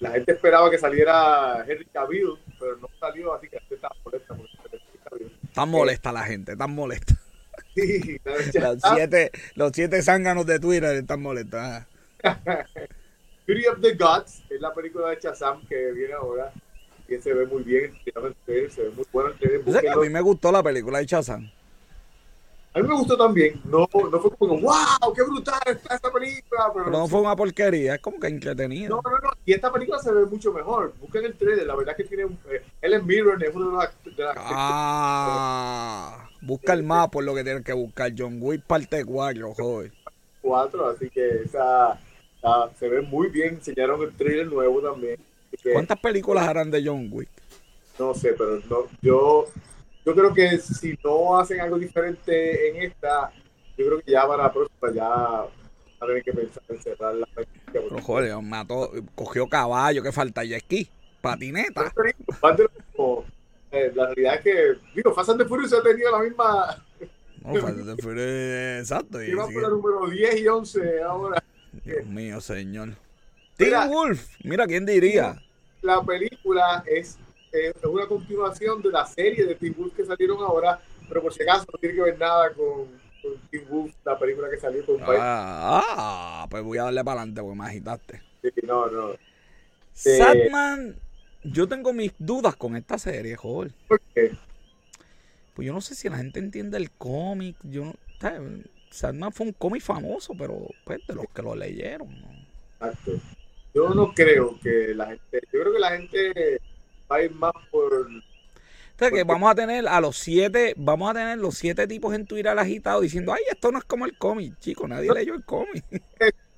La gente esperaba que saliera Henry Cavill, pero no salió, así que está molesta. Tan molesta eh, la gente, tan molesta. Sí, los, siete, los siete zánganos de Twitter están molestos. Beauty of the Gods es la película de Shazam que viene ahora. Que se ve muy bien, se ve muy bueno. ¿Sabes a mí me gustó la película de Shazam. A mí me gustó también. No, no fue como, wow, qué brutal está esta película. Pero, no fue una porquería, es como que entretenido. No, no, no. Y esta película se ve mucho mejor. Busquen el trailer, la verdad es que tiene un. Eh, él es Mirren, es uno de los. De las ah, busca el mapa por lo que tienes que buscar. John Wick parte 4, joder. 4, así que esa. se ve muy bien. Enseñaron el trailer nuevo también. Que, ¿Cuántas películas harán de John Wick? No sé, pero no, yo yo creo que si no hacen algo diferente en esta, yo creo que ya para la próxima ya a tener que pensar en cerrar la Pero joder, mató, cogió caballo, que falta y esquí, patineta. Eh, la realidad es que, digo, Fast and the Furious ha tenido la misma. No, Fast and the Furious, exacto. Y va por el número 10 y 11 ahora. Dios mío, señor. Teen Wolf, mira quién diría. La película es es una continuación de la serie de Teen Wolf que salieron ahora, pero por si acaso no tiene que ver nada con, con Teen Wolf, la película que salió con ah, ah, pues voy a darle para adelante porque me agitaste. Sí, no, no. Sadman, eh, yo tengo mis dudas con esta serie, joder. ¿Por qué? Pues yo no sé si la gente entiende el cómic. Yo no, Sadman fue un cómic famoso, pero pues de los que lo leyeron. ¿no? Exacto. Yo no creo que la gente, yo creo que la gente va a ir más por. O sea, que vamos a tener a los siete, vamos a tener los siete tipos en Twitter agitados diciendo, ay, esto no es como el cómic, chico, nadie leyó el cómic.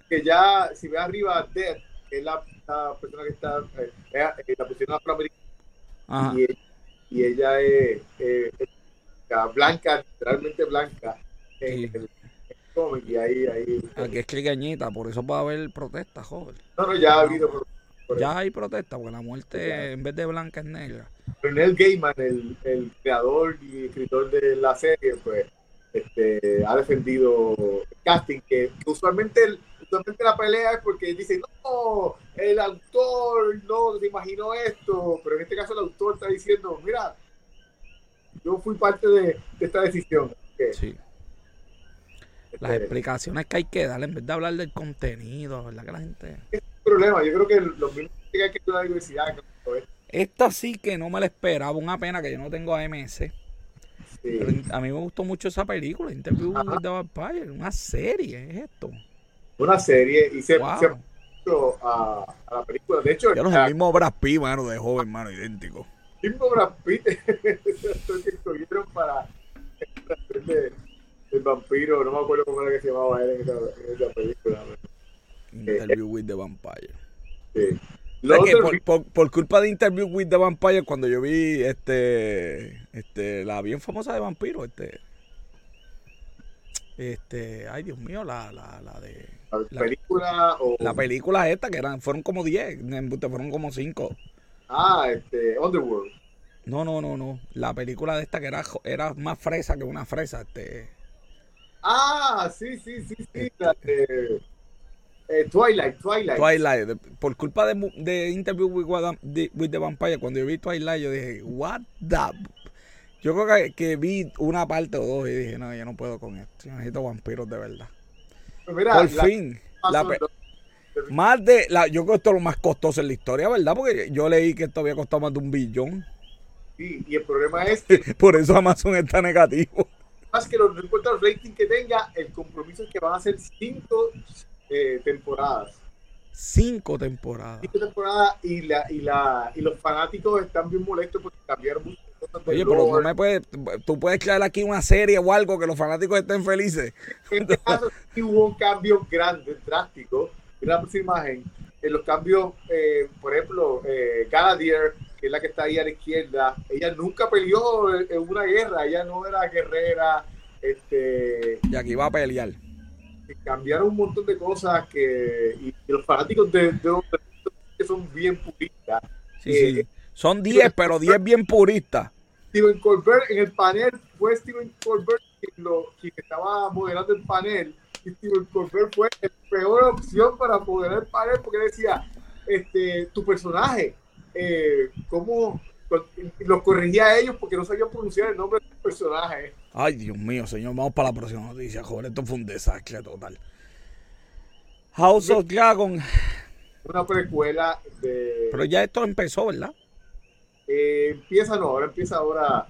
Que ya, si ve arriba Death, que es la, la, persona que está, eh, eh, la pusieron afroamericana, y, y, ella es eh, blanca, literalmente blanca, en, sí. el, el, cómic, y ahí, ahí. Aquí es cliqueñita, por eso va a haber protestas, joven. No, no, ya ha habido protestas por Ya eso. hay protesta porque la muerte en vez de blanca es negra. Pero Neil Gaiman, el, el creador y escritor de la serie, pues este, ha defendido el casting, que, que usualmente, el- usualmente la pelea es porque dice, no, el autor no se imaginó esto, pero en este caso el autor está diciendo, mira, yo fui parte de, de esta decisión. Que, Sí. Las este, explicaciones que hay que dar en vez de hablar del contenido, ¿verdad? Que la gente. Problema, yo creo que los mismos que hay que estudiar la no es- Esta sí que no me la esperaba. Una pena que yo no tengo AMS. sí. A mí me gustó mucho esa película, Interview Ajá. with the Vampire. Una serie, es esto. una serie y se, Wow. se a, a la película. De hecho, Ya no es el mismo Brad Pitt, mano, de joven, mano, idéntico. mismo Brad Pitt el que escogieron para de, del vampiro, no me acuerdo cómo era que se llamaba él en esa, en esa película. Interview with the Vampire. Sí. O Lo sea que otro- por, por- por culpa de Interview with the Vampire, cuando yo vi este, este, la bien famosa de vampiro, este, este, ay Dios mío, la, la, la de, la la- película o la película esta, que eran, fueron como 10, en embuste fueron como 5. ah este Underworld No, no, no, no, la película de esta que era, era más fresa que una fresa, este, ah sí sí sí sí la de eh, Twilight Twilight Twilight, por culpa de, de Interview with, de- with the Vampire, cuando yo vi Twilight, yo dije, what the... Yo creo que, que vi una parte o dos y dije, no, yo no puedo con esto. Yo necesito vampiros de verdad. Pues mira, por la- fin. la más de... La, yo creo que esto es lo más costoso en la historia, ¿verdad? Porque yo leí que esto había costado más de un billón. sí, y el problema es que Por eso Amazon está negativo. más que lo- no importa el rating que tenga el compromiso es que van a ser cinco eh, temporadas Cinco temporadas. cinco temporadas y la y la y los fanáticos están bien molestos porque cambiaron muchas cosas Oye, pero no me puedes... Tú puedes crear aquí una serie o algo que los fanáticos estén felices. en este caso sí hubo un cambio grande drástico mira la próxima imagen en los cambios eh, por ejemplo eh, Galadier que es la que está ahí a la izquierda ella nunca peleó en en una guerra ella no era guerrera este Y aquí va a pelear. Cambiaron un montón de cosas que y, y los fanáticos de, de, de- que son bien puristas Sí, Eh, sí. Son 10, pero 10 bien puristas. Steven Colbert en el panel fue Steven Colbert quien, lo, quien estaba moderando el panel y Steven Colbert fue la peor opción para moderar el panel porque decía este tu personaje eh, cómo los corregía a ellos porque no sabían pronunciar el nombre del personaje Ay, Dios mío, señor. Vamos para la próxima noticia, joder. Esto fue un desastre total. House of Dragon. una precuela de Pero ya esto empezó, ¿verdad? eh, empieza no ahora empieza ahora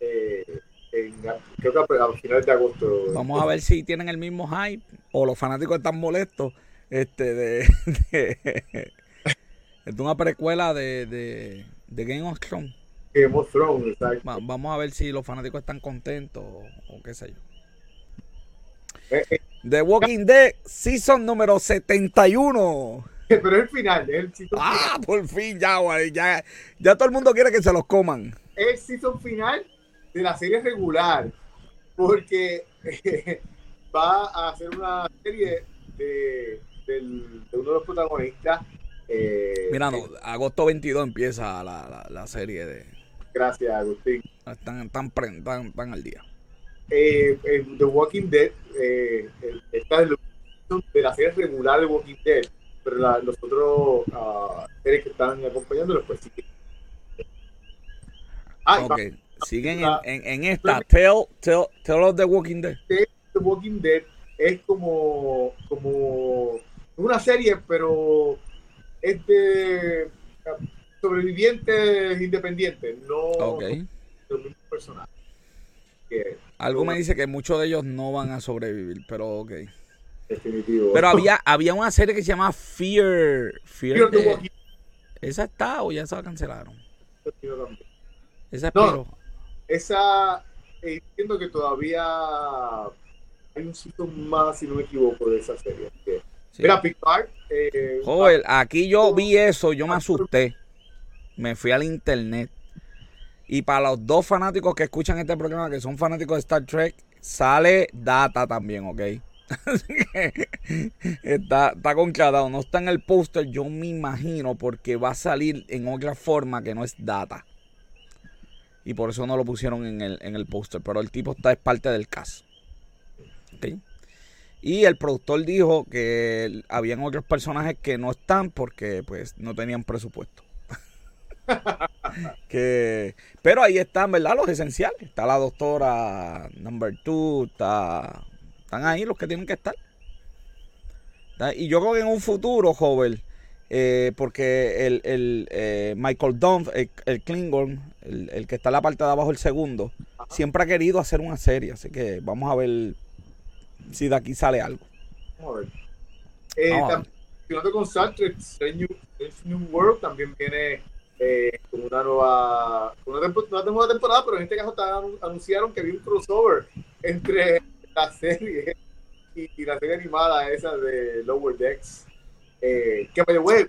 eh, en, creo que a, a finales de agosto Vamos a ver si tienen el mismo hype o los fanáticos están molestos. Este, de. de es una precuela de, de, de Game of Thrones. Exacto. Va- vamos a ver si los fanáticos están contentos o, o qué sé yo. Eh, eh, The Walking Dead, season número 71. pero es el final es el season final. Ah, por fin, ya, güey. Ya, ya todo el mundo quiere que se los coman. es el season final de la serie regular porque eh, va a hacer una serie de, uno de los protagonistas eh, Mira, no, agosto 22 empieza la, la, la serie de. Gracias Agustín Están, pre- están, están al día. eh, en The Walking Dead eh, está el de la serie regular de Walking Dead pero la- los otros ah, series que están acompañándolos pues sí ah, Ok. Siguen en, la- en, en esta. Tell, tell, tell of the Walking Dead. The Walking Dead es como, como una serie, pero es de sobrevivientes independientes, no Ok. de los mismos personajes. Algo me dice que muchos de ellos no van a sobrevivir, pero ok. definitivo. Pero había, había una serie que se llama Fear. Fear, Fear de- ¿Esa está o ya se la cancelaron? Esa No. espero. Esa, eh, entiendo que todavía hay un season más, si no me equivoco, de esa serie. Sí. Mira, Picard. Eh, Joder, aquí yo vi eso, yo me asusté. Me fui al internet. Y para los dos fanáticos que escuchan este programa, que son fanáticos de Star Trek, sale data también, ¿ok? está, está concatado, no está en el póster, yo me imagino, porque va a salir en otra forma que no es data. Y por eso no lo pusieron en el, en el póster. Pero el tipo está es parte del caso. Y el productor dijo que habían otros personajes que no están porque pues no tenían presupuesto. que, pero ahí están, ¿verdad? Los esenciales. Está la doctora number two, está, están ahí los que tienen que estar. Y yo creo que en un futuro, joven, eh, porque el, el eh, Michael Dunn, el, Klingon, el, que está en la parte de abajo, el segundo, siempre ha querido hacer una serie. Así que vamos a ver si de aquí sale algo. Vamos a ver. Eh, con New, New World también viene eh, con una nueva, una, nueva temporada, pero en este caso anunciaron que había un crossover entre la serie y, la serie animada esa de Lower Decks. Eh, que, way,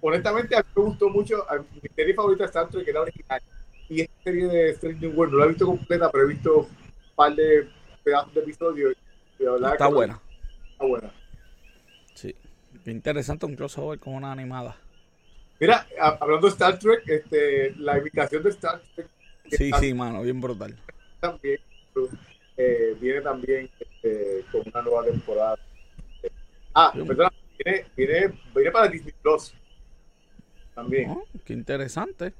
honestamente, a mí me gustó mucho. mi serie favorita es Star Trek, que era original. Y esta serie de Strange New World no la he visto completa, pero he visto un par de pedazos de episodios. está buena. Está buena. Sí. Qué interesante un crossover con una animada. Mira, hablando de Star Trek, este, la invitación de Star Trek. Sí, sí, mano, bien brutal. También eh, viene también este, con una nueva temporada. Ah, perdón, viene, viene, viene, para Disney Plus. También. Oh, qué interesante.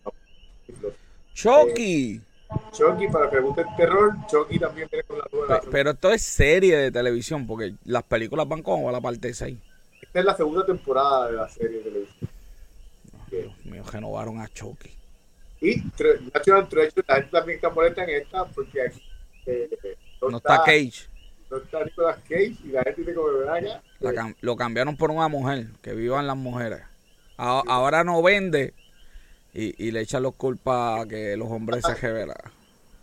Chucky. Eh, Chucky, para que guste el terror, Chucky también viene con la nueva. Pero, pero, esto es serie de televisión, porque las películas van como a la parte 6. Esta es la segunda temporada de la serie de televisión. Dios mío, renovaron a Chucky. Y National Treasure, la gente también está molesta en esta, porque aquí eh, no, está, Cage. No está Nicolas Cage y la gente dice como allá. lo cambiaron por una mujer, que vivan las mujeres. ahora no vende y, y le echan los culpas a que los hombres se revelan.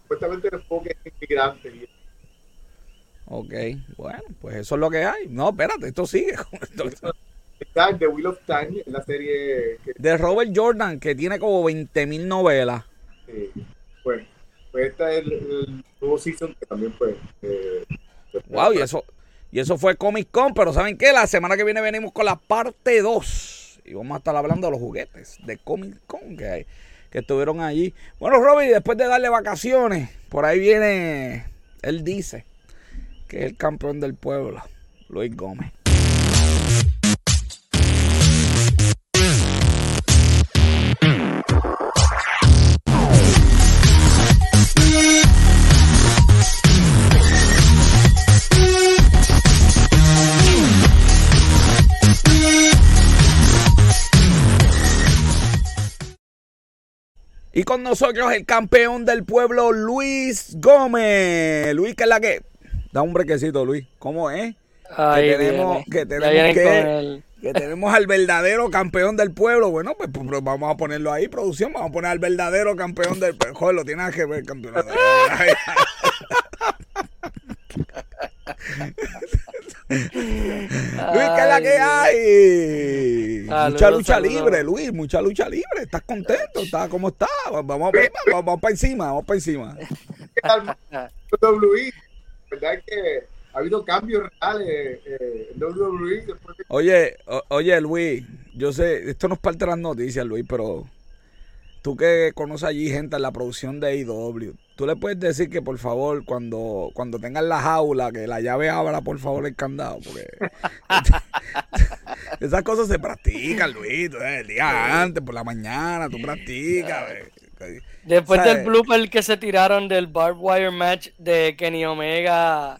Supuestamente el enfoque es inmigrante. Ok, bueno, pues eso es lo que hay. No, espérate, esto sigue. Está The Wheel of Time, la serie... De Robert Jordan, que tiene como 20.000 novelas. Sí, bueno. Pues este es el, nuevo season que también fue. wow, y eso, y eso fue Comic Con, pero ¿saben qué? La semana que viene venimos con la parte 2. Y vamos a estar hablando de los juguetes de Comic Con que, hay, que estuvieron allí. Bueno, Robby, después de darle vacaciones, por ahí viene, él dice que es el campeón del pueblo, Luis Gómez. Y con nosotros el campeón del pueblo, Luis Gómez. Luis, ¿qué es la que? Da un brequecito, Luis. ¿Cómo es? que tenemos, que, tenemos que, tenemos al verdadero campeón del pueblo. Bueno, pues, pues, pues, vamos a ponerlo ahí, producción. Vamos a poner al verdadero campeón del pueblo. Joder, lo tienes que ver, campeón. Luis, ¿qué es la que hay? mucha lucha libre, Luis, mucha lucha libre. ¿Estás contento? ¿Estás cómo estás? Vamos, vamos, vamos, para encima, vamos para encima. WWE, ¿verdad que ha habido cambios reales eh, en WWE? Oye, oye, Luis, yo sé, esto no es parte de las noticias, Luis, pero tú que conoces allí gente en la producción de AEW, tú le puedes decir que por favor, cuando, cuando tengan la jaula, que la llave abra por favor el candado, porque esas cosas se practican, Luis, el día antes, por la mañana, tú practicas. Después del blooper que se tiraron del barbed wire match de Kenny Omega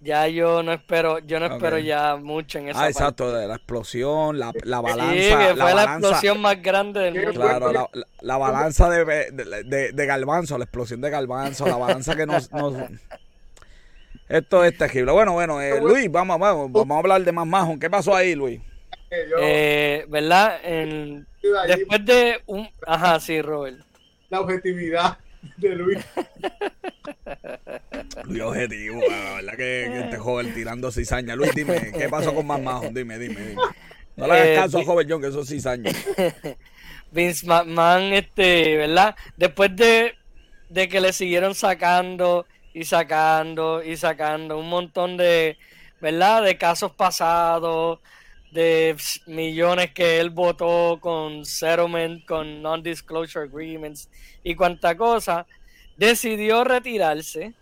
ya yo no espero, yo no espero ya mucho en esa Ah, exacto, de la explosión, la, la balanza. Sí, que fue la, explosión más grande del mundo. Claro, la, la balanza de, de, de, de, Galvanzo, la explosión de Galvanzo, la balanza que nos... nos... Esto es terrible. Bueno, bueno, eh, Luis, vamos, vamos, vamos a hablar de más majo. ¿Qué pasó ahí, Luis? Eh, ¿Verdad? En, después de un... Ajá, sí, Robert. La objetividad de Luis. Luis objetivo, la verdad que, este joven tirando cizaña. Luis, dime, ¿qué pasó con más majo? Dime, dime, dime. No le hagas eh, caso a Joven John, que eso es cizaña. Vince McMahon, este, ¿verdad? Después de, de que le siguieron sacando y sacando y sacando un montón de ¿verdad? De casos pasados, de millones que él votó con settlement, con non-disclosure agreements y cuanta cosa, decidió retirarse.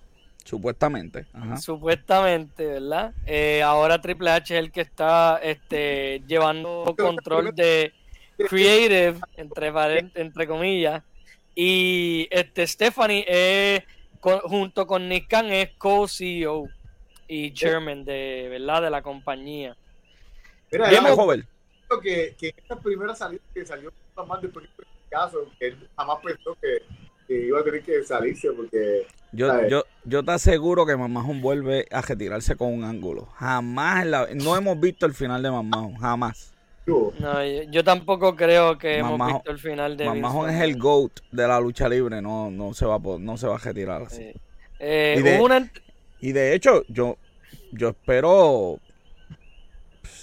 Supuestamente. Supuestamente, ¿verdad? Eh, ahora Triple H es el que está este, llevando control de Creative, entre, entre comillas. Y este Stephanie es, junto con Nick Khan, es co-CEO y chairman de, ¿verdad? de la compañía. Mira, Bien, joven. Que, que esta primera salida que salió más de caso, que él jamás pensó que, iba a tener que salirse porque... Yo, yo, yo te aseguro que Mamajón vuelve a retirarse con un ángulo. Jamás, no hemos visto el final de Mamajón, jamás. No, yo, tampoco creo que hemos visto el final de Mamajón es el GOAT de la lucha libre, no, no, se, va a, no se va a retirar así. Eh, y, de, y de hecho, yo, yo espero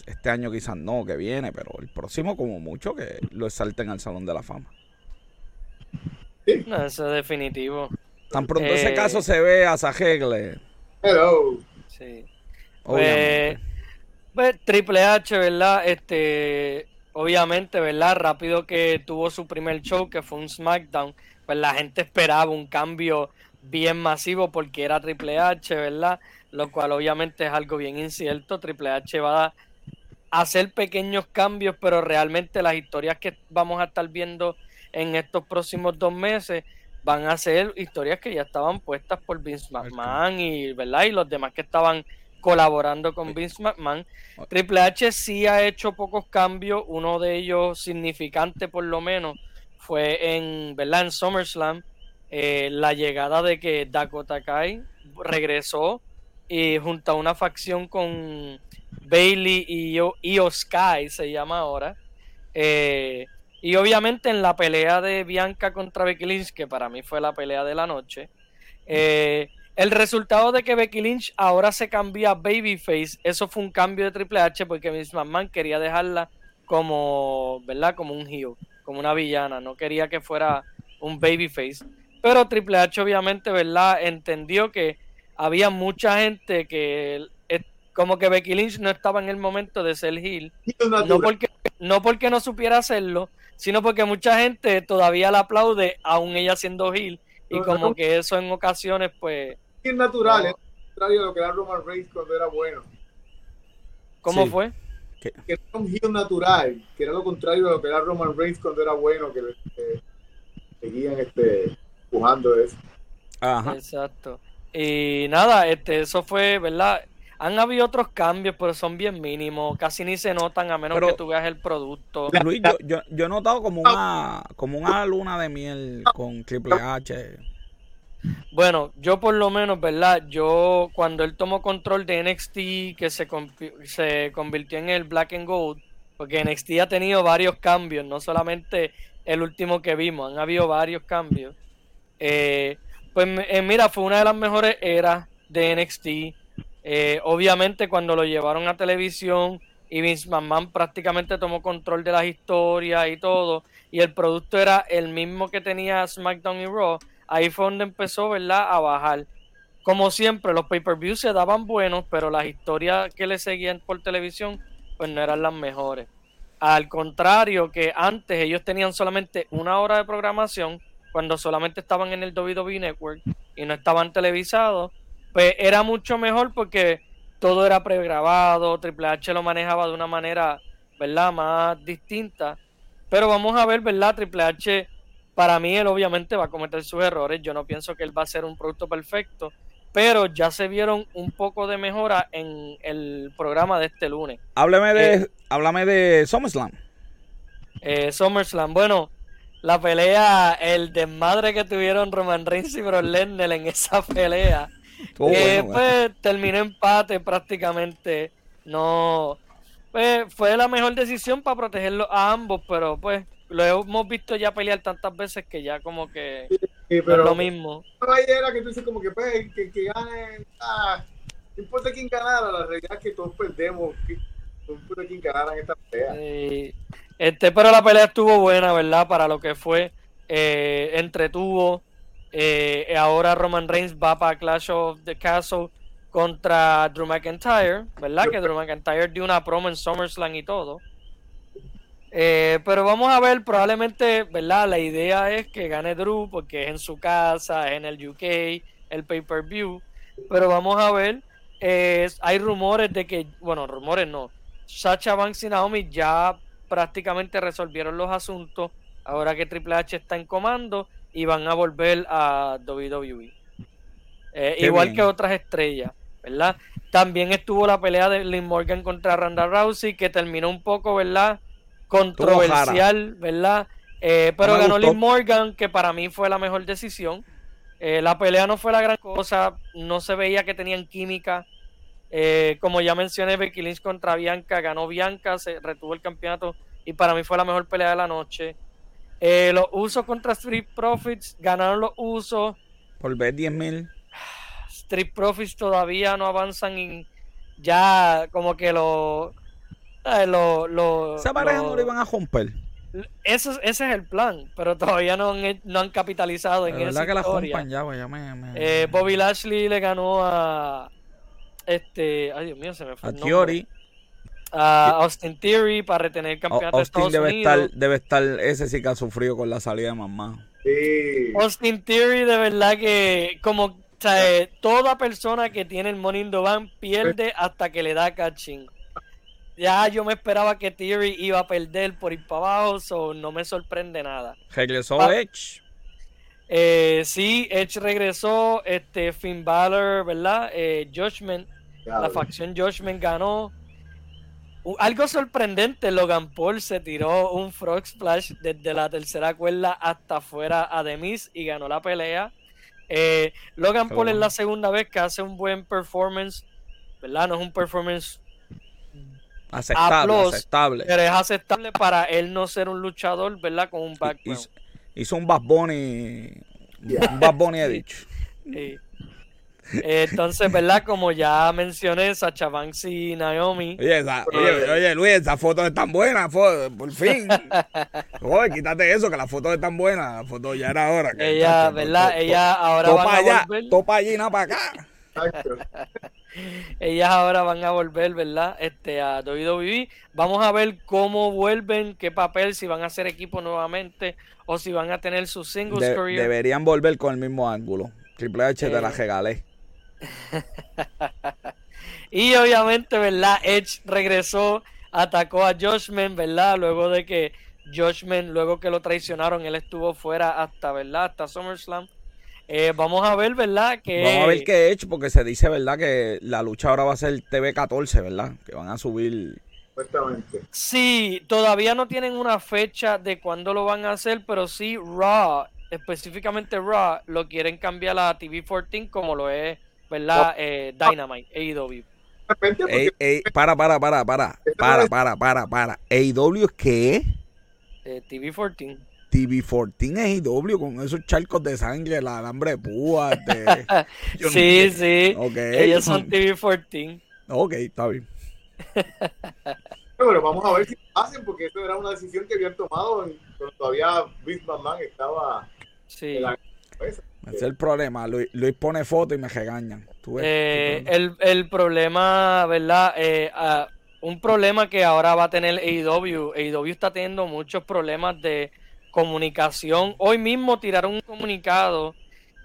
este año quizás no, que viene, pero el próximo como mucho que lo exalten al Salón de la Fama. No, eso es definitivo. Tan pronto ese eh, caso se ve a Sajegle. Hello. Sí. Pues, pues, Triple H, ¿verdad? Este, obviamente, ¿verdad? Rápido que tuvo su primer show, que fue un SmackDown, pues la gente esperaba un cambio bien masivo porque era Triple H, ¿verdad? Lo cual obviamente es algo bien incierto. Triple H va a hacer pequeños cambios, pero realmente las historias que vamos a estar viendo en estos próximos dos meses van a ser historias que ya estaban puestas por Vince McMahon y, ¿verdad? y los demás que estaban colaborando con Vince McMahon. Triple H sí ha hecho pocos cambios, uno de ellos significante por lo menos fue en, ¿verdad? en SummerSlam, eh, la llegada de que Dakota Kai regresó y junto a una facción con Bailey y Io, Sky se llama ahora. Eh, y obviamente en la pelea de Bianca contra Becky Lynch, que para mí fue la pelea de la noche, eh, el resultado de que Becky Lynch ahora se cambia a Babyface, eso fue un cambio de Triple H porque Miss McMahon quería dejarla como, ¿verdad? Como un heel, como una villana, no quería que fuera un Babyface. Pero Triple H obviamente, ¿verdad? Entendió que había mucha gente que como que Becky Lynch no estaba en el momento de ser heel. No porque, no porque no supiera hacerlo, sino porque mucha gente todavía la aplaude, aún ella siendo heel. Y como que eso en ocasiones, pues. Es natural, es contrario a lo que era Roman Reigns cuando era bueno. ¿Cómo fue? Que era un heel natural, que era lo contrario a lo que era Roman Reigns cuando era bueno, que, seguían este, empujando eso. Ajá. Exacto. Y nada, este, eso fue, ¿verdad? Han habido otros cambios, pero son bien mínimos, casi ni se notan a menos que tú veas el producto. Luis, yo, yo, he notado como una, como una luna de miel con Triple H. Bueno, yo por lo menos, ¿verdad? Yo cuando él tomó control de NXT, que se, se convirtió en el Black and Gold, porque NXT ha tenido varios cambios, no solamente el último que vimos, han habido varios cambios. Eh, pues eh, mira, fue una de las mejores eras de NXT. Eh, obviamente cuando lo llevaron a televisión y Vince McMahon prácticamente tomó control de las historias y todo, y el producto era el mismo que tenía SmackDown y Raw, ahí fue donde empezó, ¿verdad?, a bajar. Como siempre, los pay-per-views se daban buenos, pero las historias que le seguían por televisión, pues no eran las mejores. Al contrario, que antes ellos tenían solamente una hora de programación, cuando solamente estaban en el WWE Network y no estaban televisados, pues era mucho mejor porque todo era pregrabado, Triple H lo manejaba de una manera, ¿verdad?, más distinta. Pero vamos a ver, ¿verdad? Triple H, para mí, él obviamente va a cometer sus errores. Yo no pienso que él va a ser un producto perfecto, pero ya se vieron un poco de mejora en el programa de este lunes. Háblame de, eh, háblame de SummerSlam. Eh, SummerSlam, bueno, la pelea, el desmadre que tuvieron Roman Reigns y Brock Lesnar en esa pelea eh, pues terminó empate prácticamente. No, pues fue la mejor decisión para protegerlo a ambos, pero pues lo hemos visto ya pelear tantas veces que ya como que pero, es lo mismo. era que tú dices como que pues que, que gane, ah, no importa quién ganara, la realidad es que todos perdemos, que, no importa quién ganara en esta pelea. este, pero la pelea estuvo buena, ¿verdad? Para lo que fue, eh, entretuvo. Eh, ahora Roman Reigns va para Clash of the Castle contra Drew McIntyre, ¿verdad? Que Drew McIntyre dio una promo en SummerSlam y todo. Eh, pero vamos a ver, probablemente, ¿verdad? La idea es que gane Drew porque es en su casa, es en el UK, el pay-per-view. Pero vamos a ver, eh, hay rumores de que, bueno, rumores no. Sacha Banks y Naomi ya prácticamente resolvieron los asuntos ahora que Triple H está en comando y van a volver a WWE. Eh, igual que otras estrellas, ¿verdad? También estuvo la pelea de Lynn Morgan contra Ronda Rousey que terminó un poco, ¿verdad? Controversial, ¿verdad? Eh, pero ganó Lynn Morgan, que para mí fue la mejor decisión. Eh, la pelea no fue la gran cosa, no se veía que tenían química. como ya mencioné, Becky Lynch contra Bianca, ganó Bianca, se retuvo el campeonato y para mí fue la mejor pelea de la noche. Los usos contra Street Profits, ganaron los usos. Por ver 10 mil. Street Profits todavía no avanzan ya como que lo... lo, lo Esa pareja no lo iban a romper. ese es el plan, pero todavía no han, no han capitalizado en eso. que la ya, pues, ya me, eh, Bobby Lashley le ganó a este, ay Dios mío, se me fue a Theory. A Austin Theory para retener el campeonato de Estados debe Unidos. Estar, debe estar, ese sí que ha sufrido con la salida de mamá. Sí. Austin Theory de verdad que como sea, toda persona que tiene el Money in the Bank pierde hasta que le da catching. Ya yo me esperaba que Theory iba a perder por ir para abajo, so no me sorprende nada. Regresó ah, Edge. Eh, sí, Edge regresó, este Finn Balor, ¿verdad? Eh, Judgment, la facción Judgment ganó. Algo sorprendente, Logan Paul se tiró un Frog Splash desde la tercera cuerda hasta afuera a Demis y ganó la pelea. Eh, Logan Paul es la segunda vez que hace un buen performance, ¿verdad? No es un performance aceptable, aceptable. Pero es aceptable para él no ser un luchador, ¿verdad? Con un background. Hizo, un Bad Bunny, un Bad Bunny he dicho. Sí. Entonces, ¿verdad? Como ya mencioné, Sacha Banks y Naomi. Oye, oye, Luis, esas fotos están buenas, por fin. oye, quítate eso, que las fotos están buenas. Las fotos ya era hora. Que, ella, ¿verdad? Ella ahora va a allá, volver. Topa allí, nada para acá. Ellas ahora van a volver, ¿verdad? Este, a WWE. Vamos a ver cómo vuelven, qué papel, si van a hacer equipo nuevamente o si van a tener su singles career. Deberían volver con el mismo ángulo. Triple H te la eh, regalé. y obviamente, ¿verdad? Edge regresó, atacó a Joshman, ¿verdad? Luego de que Joshman, luego que lo traicionaron, él estuvo fuera hasta, ¿verdad? Hasta SummerSlam. Eh, vamos a ver, ¿verdad? Que... Vamos a ver qué Edge, porque se dice, ¿verdad? Que la lucha ahora va a ser TV14, ¿verdad? Que van a subir... Sí, todavía no tienen una fecha de cuándo lo van a hacer, pero sí Raw, específicamente Raw, lo quieren cambiar a TV14 como lo es ¿verdad? Oh. Eh, Dynamite, AEW. para, para, para, para, para, para, para, para. ¿AEW es qué? Eh, TV14. TV14 es AEW con esos charcos de sangre, el alambre de púa. sí, sí. Ellos son TV14. Ok, está bien. Pero vamos a ver si hacen, porque esto era una decisión que habían tomado cuando todavía Vince McMahon estaba sí. en la ese es el problema. Luis, pone foto y me regañan. Eh, el, problema, ¿verdad? Eh, ah, un problema que ahora va a tener AEW. AEW está teniendo muchos problemas de comunicación. Hoy mismo tiraron un comunicado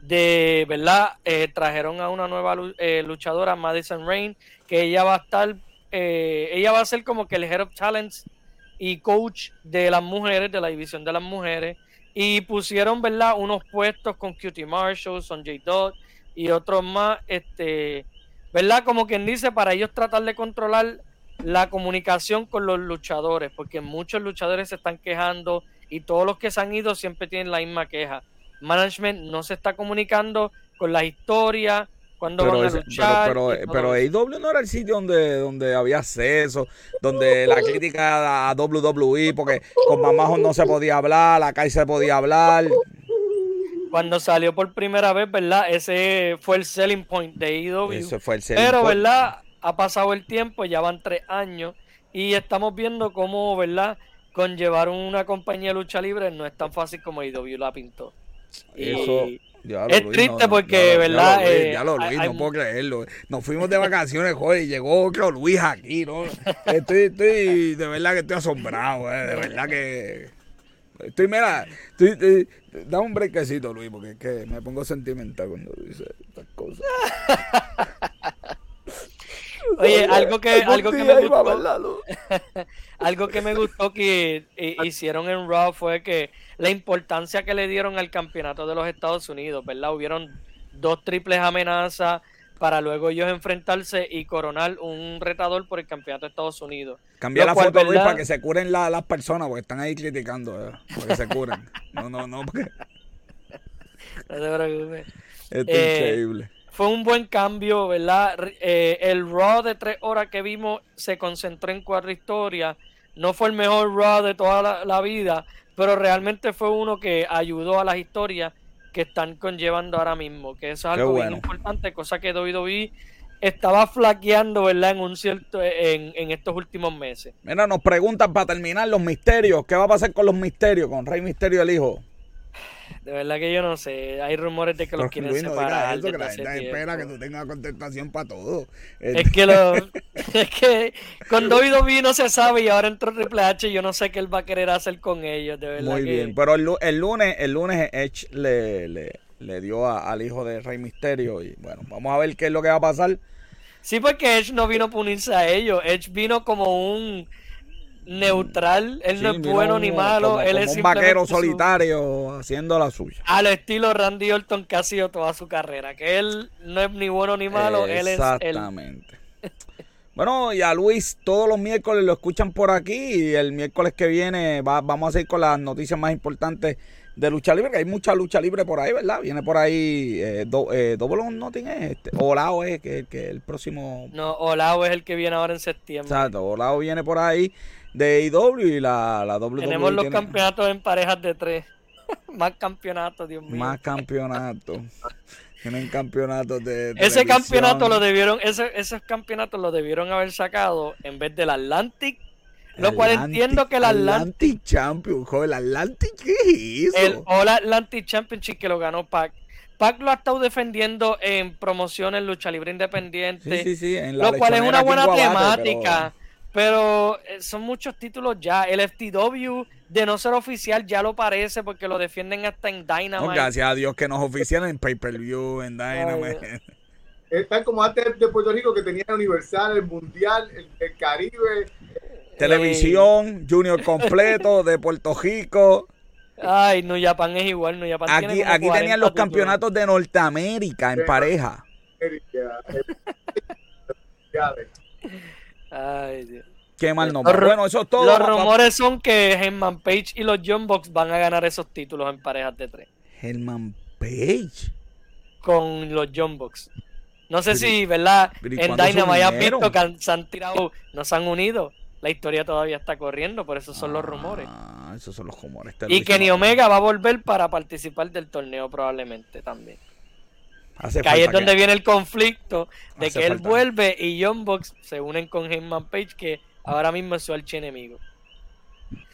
de, ¿verdad? Eh, trajeron a una nueva luchadora, Madison Rain, que ella va a estar, ella va a ser como que el Head of Talents y coach de las mujeres, de la división de las mujeres. Y pusieron, ¿verdad? Unos puestos con Cutie Marshall, Son J. Dog y otros más, este, ¿verdad? Como quien dice, para ellos tratar de controlar la comunicación con los luchadores, porque muchos luchadores se están quejando y todos los que se han ido siempre tienen la misma queja. Management no se está comunicando con la historia, pero, van a luchar pero, pero, AEW no era el sitio donde, donde había acceso, donde la crítica a WWE, porque con mamajos no se podía hablar, acá se podía hablar. Cuando salió por primera vez, ¿verdad? Ese fue el selling point de fue el selling pero, ¿verdad? Ha pasado el tiempo, ya van tres años, y estamos viendo cómo, ¿verdad? Conllevar una compañía de lucha libre no es tan fácil como AEW la pintó. Eso. Es triste porque, ¿verdad? Ya lo, Luis, no puedo creerlo. Nos fuimos de vacaciones, joder, y llegó otro Luis aquí, ¿no? Estoy, estoy, de verdad que estoy asombrado, eh, de verdad que... Estoy, mira, estoy, da un brequecito, Luis, porque es que me pongo sentimental cuando dice estas cosas. Oye, algo que, algo que me gustó, algo que me gustó que hicieron en Raw fue que la importancia que le dieron al campeonato de los Estados Unidos, ¿verdad? Hubieron dos triples amenazas para luego ellos enfrentarse y coronar un retador por el campeoto de Estados Unidos. Cambia la foto, Luis, para que se curen las personas, porque están ahí criticando, para que se curen. No, no, no, porque... No te preocupes. Esto es eh, increíble fue un buen cambio, ¿verdad? Eh, el Raw de tres horas que vimos se concentró en cuatro historias. No fue el mejor Raw de toda la, vida, pero realmente fue uno que ayudó a las historias que están conllevando ahora mismo, que eso es algo bien importante, cosa que WWE estaba flaqueando, ¿verdad? En un cierto, en, en, estos últimos meses. Mira, nos preguntan para terminar los misterios, ¿qué va a pasar con los misterios, con Rey Misterio el hijo? De verdad que yo no sé. Hay rumores de que los quieren separar. Eso, que la gente espera que tú tengas contestación para todo. Es que, lo, es que con WWE no se sabe y ahora entró Triple H y yo no sé qué él va a querer hacer con ellos. De verdad Muy bien. Pero el, el, lunes, el lunes Edge le, le, le dio al hijo de Rey Misterio. Y bueno, vamos a ver qué es lo que va a pasar. Sí, porque Edge no vino a unirse a ellos. Edge vino como un neutral, él no es bueno ni malo, él es un vaquero solitario haciendo la suya. Al estilo Randy Orton que ha sido toda su carrera, que él no es ni bueno ni malo, él es Exactamente. bueno, y a Luis todos los miércoles lo escuchan por aquí y el miércoles que viene vamos a seguir con las noticias más importantes de lucha libre, que hay mucha lucha libre por ahí, ¿verdad? Viene por ahí eh, do, eh, no tiene este. Olao es que, que el próximo. No, Olao es el que viene ahora en septiembre. Exacto, Olao viene por ahí de IW y la, la WWE. Tenemos los campeonatos en parejas de tres. Más campeonatos, Dios mío. Más campeonatos. Tienen campeonatos de. Ese campeonato lo debieron, ese, esos campeonatos lo debieron haber sacado en vez del Atlantic. Lo cual entiendo que el Atlantic. Champion, joder, el Atlantic, ¿qué eso? El All Atlantic Championship que lo ganó Pac. Pac lo ha estado defendiendo en promociones, lucha libre independiente. Sí, sí, sí. En lo cual es una buena temática. Pero eh, son muchos títulos ya. El FTW, de no ser oficial, ya lo parece porque lo defienden hasta en Dynamite. gracias a Dios que nos ofician en pay-per-view, en Dynamite. Están como antes de Puerto Rico que tenía el Universal, el Mundial, el, Caribe. Televisión, Junior completo de Puerto Rico. Ay, no Japan es igual, no Japan Aquí, aquí tenían los campeonatos de Norteamérica en pareja. Ay, Dios. Qué mal nombre. Bueno, eso es todo. Los rumores son que Herman Page y los John Box van a ganar esos títulos en parejas de tres. Herman Page. Con los John Box. No sé si, ¿verdad? En Dynamite has visto que se han tirado, no se han unido. La historia todavía está corriendo, por eso son los rumores. Ah, esos son los rumores. y Kenny Omega va a volver para participar del torneo probablemente también que ahí es donde viene el conflicto de que él vuelve y John Box se unen con Heyman Page, que ahora mismo es su archienemigo.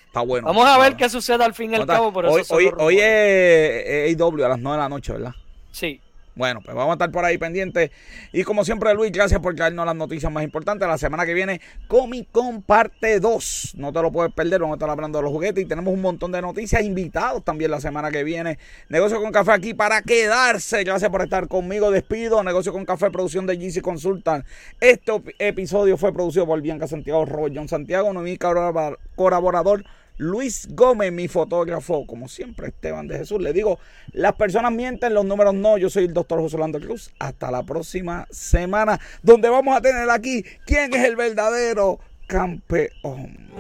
Está bueno. Vamos a ver qué sucede al fin y al cabo. Por hoy, hoy, hoy es AW a las 9 de la noche, ¿verdad? Sí. Bueno, pues vamos a estar por ahí pendientes. Y como siempre, Luis, gracias por traernos las noticias más importantes. La semana que viene, Comic Con parte 2. No te lo puedes perder, vamos a estar hablando de los juguetes y tenemos un montón de noticias. Invitados también la semana que viene. Negocio con Café aquí para quedarse. Gracias por estar conmigo. Despido. Negocio con Café, producción de GC Consultant. Este episodio fue producido por Bianca Santiago, Robert John Santiago, mi colaborador. Luis Gómez, mi fotógrafo, como siempre, Esteban de Jesús. Le digo, las personas mienten, los números no. Yo soy el doctor José Orlando Cruz. Hasta la próxima semana, donde vamos a tener aquí quién es el verdadero campeón.